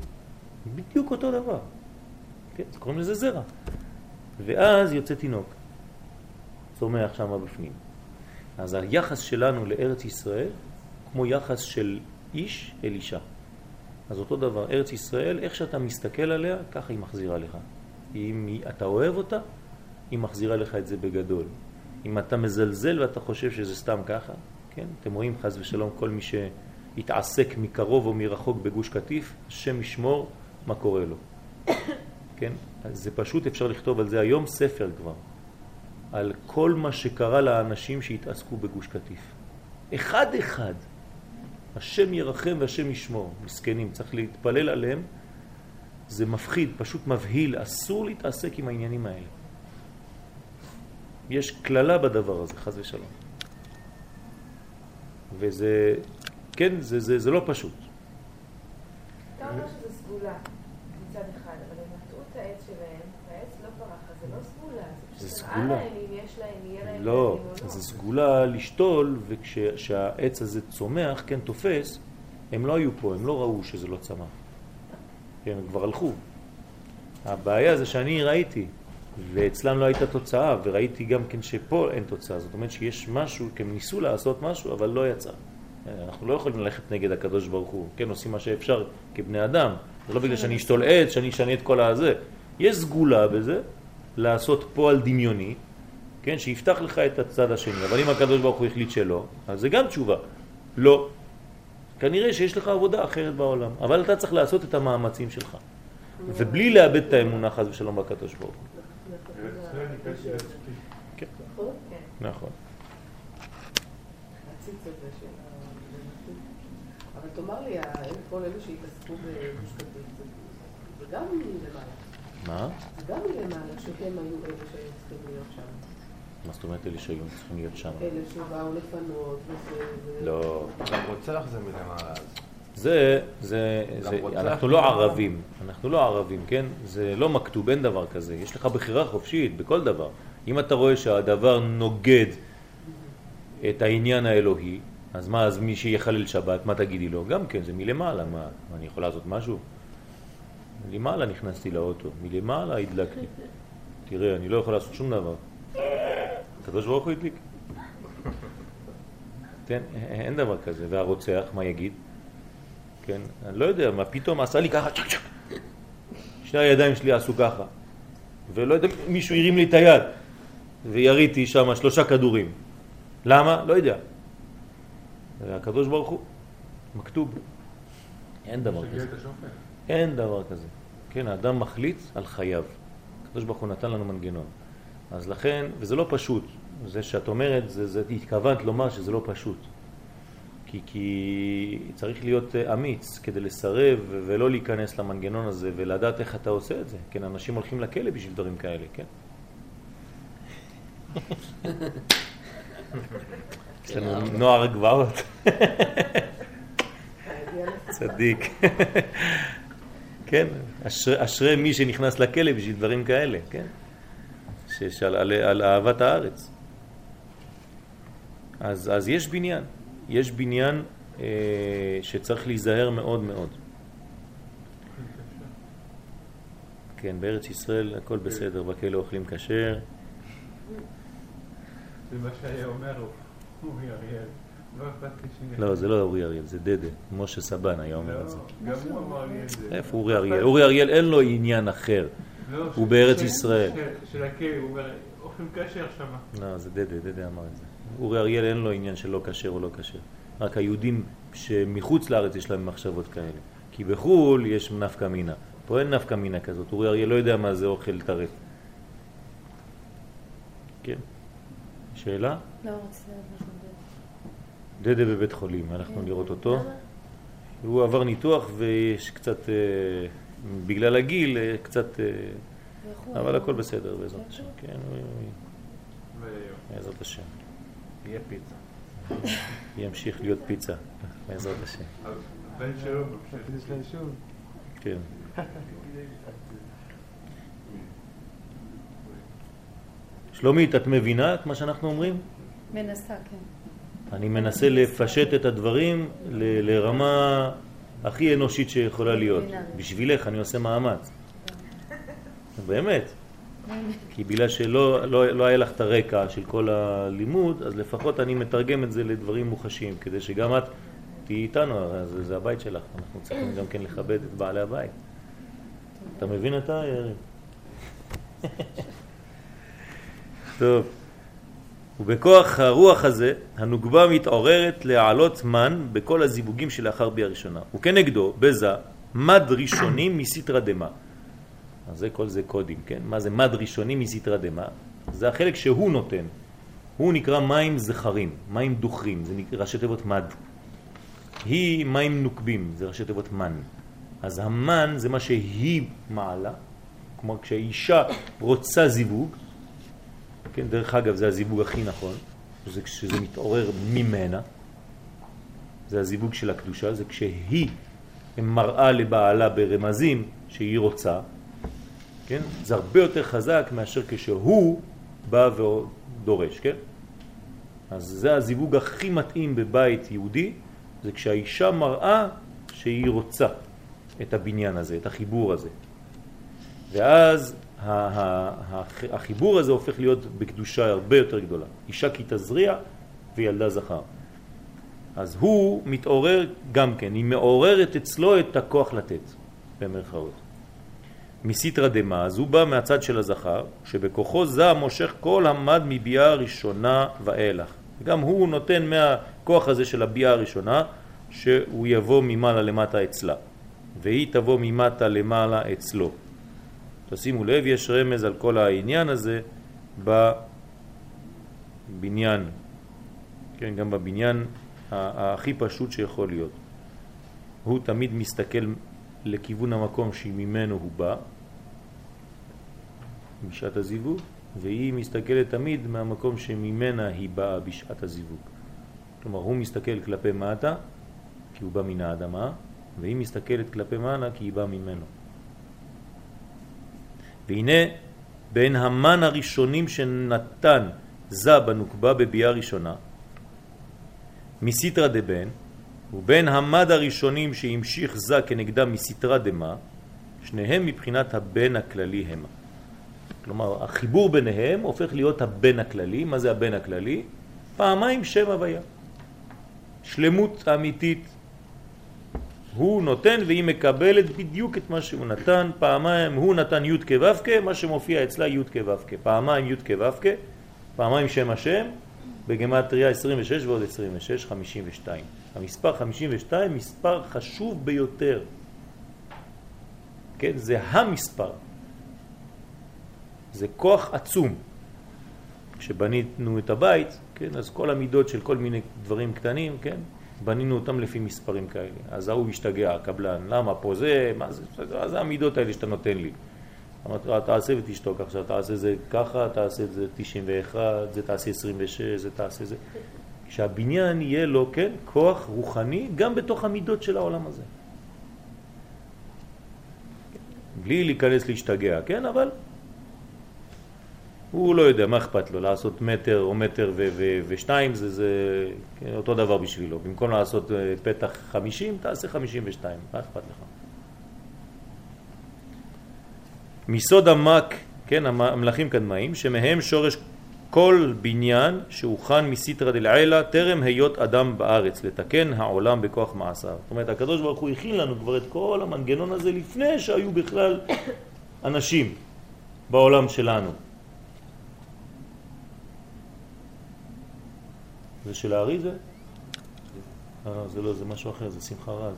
בדיוק אותו דבר. כן? קוראים לזה זרע. ואז יוצא תינוק, צומח שם בפנים. אז היחס שלנו לארץ ישראל כמו יחס של איש אל אישה. אז אותו דבר, ארץ ישראל, איך שאתה מסתכל עליה, ככה היא מחזירה לך. אם אתה אוהב אותה, היא מחזירה לך את זה בגדול. אם אתה מזלזל ואתה חושב שזה סתם ככה, כן? אתם רואים חז ושלום כל מי שהתעסק מקרוב או מרחוק בגוש קטיף, השם ישמור מה קורה לו. כן? אז זה פשוט, אפשר לכתוב על זה היום ספר כבר, על כל מה שקרה לאנשים שהתעסקו בגוש קטיף. אחד אחד. השם ירחם והשם ישמור. מסכנים, צריך להתפלל עליהם. זה מפחיד, פשוט מבהיל, אסור להתעסק עם העניינים האלה. יש כללה בדבר הזה, חז ושלום. וזה, כן, זה, זה, זה לא פשוט. אתה אומר שזה סגולה מצד אחד, אבל הם נטעו את העץ שלהם, והעץ לא פרח, זה לא סגולה, זה פשוט. נראה להם אם יש להם, יהיה להם לא, לא. זה סגולה לשתול, וכשהעץ הזה צומח, כן, תופס, הם לא היו פה, הם לא ראו שזה לא צמח. כן, הם כבר הלכו. הבעיה זה שאני ראיתי, ואצלם לא הייתה תוצאה, וראיתי גם כן שפה אין תוצאה. זאת אומרת שיש משהו, כי הם ניסו לעשות משהו, אבל לא יצא. אנחנו לא יכולים ללכת נגד הקדוש ברוך הוא, כן, עושים מה שאפשר כבני אדם. זה לא בגלל שאני אשתול עץ, שאני אשנה את כל הזה. יש סגולה בזה, לעשות פועל דמיוני, כן, שיפתח לך את הצד השני. אבל אם הקדוש ברוך הוא החליט שלא, אז זה גם תשובה. לא. כנראה שיש לך עבודה אחרת בעולם, אבל אתה צריך לעשות את המאמצים שלך. ובלי לאבד את האמונה חס ושלום בקדוש ברוך הוא. נכון. אבל תאמר לי, כל אלה שהתעסקו קטיף, זה- גם מלמעלה. מה? זה גם מלמעלה, שהם היו אלה שהיו צריכים להיות שם. מה זאת אומרת אלה שהיו צריכים להיות שם? אלה שבאו לפנות, וזה... זה- לא. גם רוצח זה מלמעלה. אז. זה, זה, זה, אנחנו לא מלמעלה. ערבים, אנחנו לא ערבים, כן? זה לא מכתוב, אין דבר כזה. יש לך בחירה חופשית בכל דבר. אם אתה רואה שהדבר נוגד את העניין האלוהי, אז מה, אז מי שיחלל שבת, מה תגידי לו? גם כן, זה מלמעלה, מה, מה, אני יכול לעשות משהו? מלמעלה נכנסתי לאוטו, מלמעלה הדלקתי. תראה, אני לא יכול לעשות שום דבר. הקדוש ברוך הוא הדליק. כן, אין דבר כזה. והרוצח, מה יגיד? כן, אני לא יודע, מה פתאום עשה לי ככה, צ'ק. שני הידיים שלי עשו ככה. ולא יודע, מישהו הרים לי את היד. ויריתי שם שלושה כדורים. למה? לא יודע. הקדוש ברוך הוא, מכתוב. אין דבר כזה. אין דבר כזה. כן, האדם מחליט על חייו. הקדוש ברוך הוא נתן לנו מנגנון. אז לכן, וזה לא פשוט. זה שאת אומרת, זה, זה התכוונת לומר שזה לא פשוט. כי, כי צריך להיות אה, אמיץ כדי לסרב ולא להיכנס למנגנון הזה ולדעת איך אתה עושה את זה. כן, אנשים הולכים לכלא בשביל דברים כאלה, כן? יש לנו נוער גבעות. צדיק. כן, אשרי, אשרי מי שנכנס לכלא בשביל דברים כאלה, כן? שיש על, על, על אהבת הארץ. אז, אז יש בניין, יש בניין אה, שצריך להיזהר מאוד מאוד. כן, בארץ ישראל הכל בסדר, בכלא אוכלים כשר, זה מה שהיה אומר אורי אריאל. לא. לא, זה לא אורי אריאל, זה דדה. משה סבן היה אומר את זה. לא, גם הוא אמר לי את זה. איפה אורי אריאל? אורי אריאל אין לו עניין אחר. לא, הוא בארץ ישראל. של- הכלא, הוא אומר, אוכלים כשר שמה. לא, זה דדה, דדה אמר את זה. אורי אריאל אין לו עניין של לא כשר או לא כשר. רק היהודים שמחוץ לארץ יש להם מחשבות כאלה. כי בחו"ל יש נפקא מינה. פה אין נפקא מינה כזאת. אורי אריאל לא יודע מה זה אוכל טרף. כן. שאלה? לא, רציתי לדעת. דדה בבית חולים, הלכנו לראות אותו. למה? הוא עבר ניתוח ויש קצת, אה, בגלל הגיל, אה, קצת, אה, אבל? הכל בסדר בעזרת? השם. כן, ו- בעזרת השם. יהיה פיצה. ימשיך להיות פיצה, בעזרת השם. הבן שלו. כן. שלומית, את מבינה את מה שאנחנו אומרים? מנסה, כן. אני מנסה לפשט את הדברים ל- לרמה הכי אנושית שיכולה להיות. בשבילך אני עושה מאמץ. באמת. כי בגלל שלא לא, לא היה לך את הרקע של כל הלימוד, אז לפחות אני מתרגם את זה לדברים מוחשיים, כדי שגם את תהיי איתנו, זה, זה הבית שלך, אנחנו צריכים גם כן לכבד את בעלי הבית. אתה מבין אתה, יריב? טוב. ובכוח הרוח הזה, הנוגבה מתעוררת להעלות מן בכל הזיווגים שלאחר בי הראשונה. וכנגדו, בזה, מד ראשונים מסתרא דמה. אז זה כל זה קודים, כן? מה זה מד ראשוני מסתרא דמה? זה החלק שהוא נותן. הוא נקרא מים זכרים, מים דוחרים, זה נקרא ראשי תיבות מד. היא מים נוקבים, זה ראשי תיבות מן. אז המן זה מה שהיא מעלה, כלומר כשהאישה רוצה זיווג, כן, דרך אגב זה הזיווג הכי נכון, זה כשזה מתעורר ממנה, זה הזיווג של הקדושה, זה כשהיא מראה לבעלה ברמזים שהיא רוצה, כן? זה הרבה יותר חזק מאשר כשהוא בא ודורש, כן? אז זה הזיווג הכי מתאים בבית יהודי, זה כשהאישה מראה שהיא רוצה את הבניין הזה, את החיבור הזה. ואז החיבור הזה הופך להיות בקדושה הרבה יותר גדולה. אישה כי תזריע וילדה זכר. אז הוא מתעורר גם כן, היא מעוררת אצלו את הכוח לתת, במרכאות. מסיתרא דמה, אז הוא בא מהצד של הזכר, שבכוחו זה מושך כל המד מביאה הראשונה ואילך. גם הוא נותן מהכוח הזה של הביאה הראשונה, שהוא יבוא ממעלה למטה אצלה, והיא תבוא ממטה למעלה אצלו. תשימו לב, יש רמז על כל העניין הזה בבניין, כן, גם בבניין הכי פשוט שיכול להיות. הוא תמיד מסתכל לכיוון המקום שממנו הוא בא, בשעת הזיווג, והיא מסתכלת תמיד מהמקום שממנה היא באה בשעת הזיווג. כלומר, הוא מסתכל כלפי מטה, כי הוא בא מן האדמה, והיא מסתכלת כלפי מעלה, כי היא באה ממנו. והנה, בין המן הראשונים שנתן זה בנוקבה בביאה ראשונה, מסיתרא דבן, ובין המד הראשונים שהמשיך זה כנגדה מסתרא דמה, שניהם מבחינת הבן הכללי המה. כלומר, החיבור ביניהם הופך להיות הבן הכללי. מה זה הבן הכללי? פעמיים שם הוויה. שלמות אמיתית. הוא נותן והיא מקבלת בדיוק את מה שהוא נתן. פעמיים הוא נתן י' כו' מה שמופיע אצלה י' כו' פעמיים י' כו' פעמיים שם השם, בגמטריה 26 ועוד 26, 52. המספר 52 מספר חשוב ביותר. כן, זה המספר. זה כוח עצום. כשבנינו את הבית, כן, אז כל המידות של כל מיני דברים קטנים, כן, בנינו אותם לפי מספרים כאלה. אז ההוא השתגע, הקבלן, למה פה זה, מה זה, אז המידות האלה שאתה נותן לי. אמרתי לו, תעשה ותשתוק עכשיו, תעשה זה ככה, תעשה זה 91, זה תעשה 26, זה תעשה זה. שהבניין יהיה לו, כן, כוח רוחני גם בתוך המידות של העולם הזה. בלי להיכנס להשתגע, כן, אבל הוא לא יודע, מה אכפת לו, לעשות מטר או מטר ושתיים זה, זה כן, אותו דבר בשבילו. במקום לעשות אה, פתח 50, תעשה 52, מה אכפת לך? מסוד המק, כן, המלאכים קדמאים, שמהם שורש כל בניין שהוכן מסיטרא דלעילא טרם היות אדם בארץ, לתקן העולם בכוח מעשיו. זאת אומרת, הקדוש ברוך הוא הכין לנו כבר את כל המנגנון הזה לפני שהיו בכלל אנשים בעולם שלנו. זה של הארי זה? אה, זה לא, זה משהו אחר, זה שמחה רז.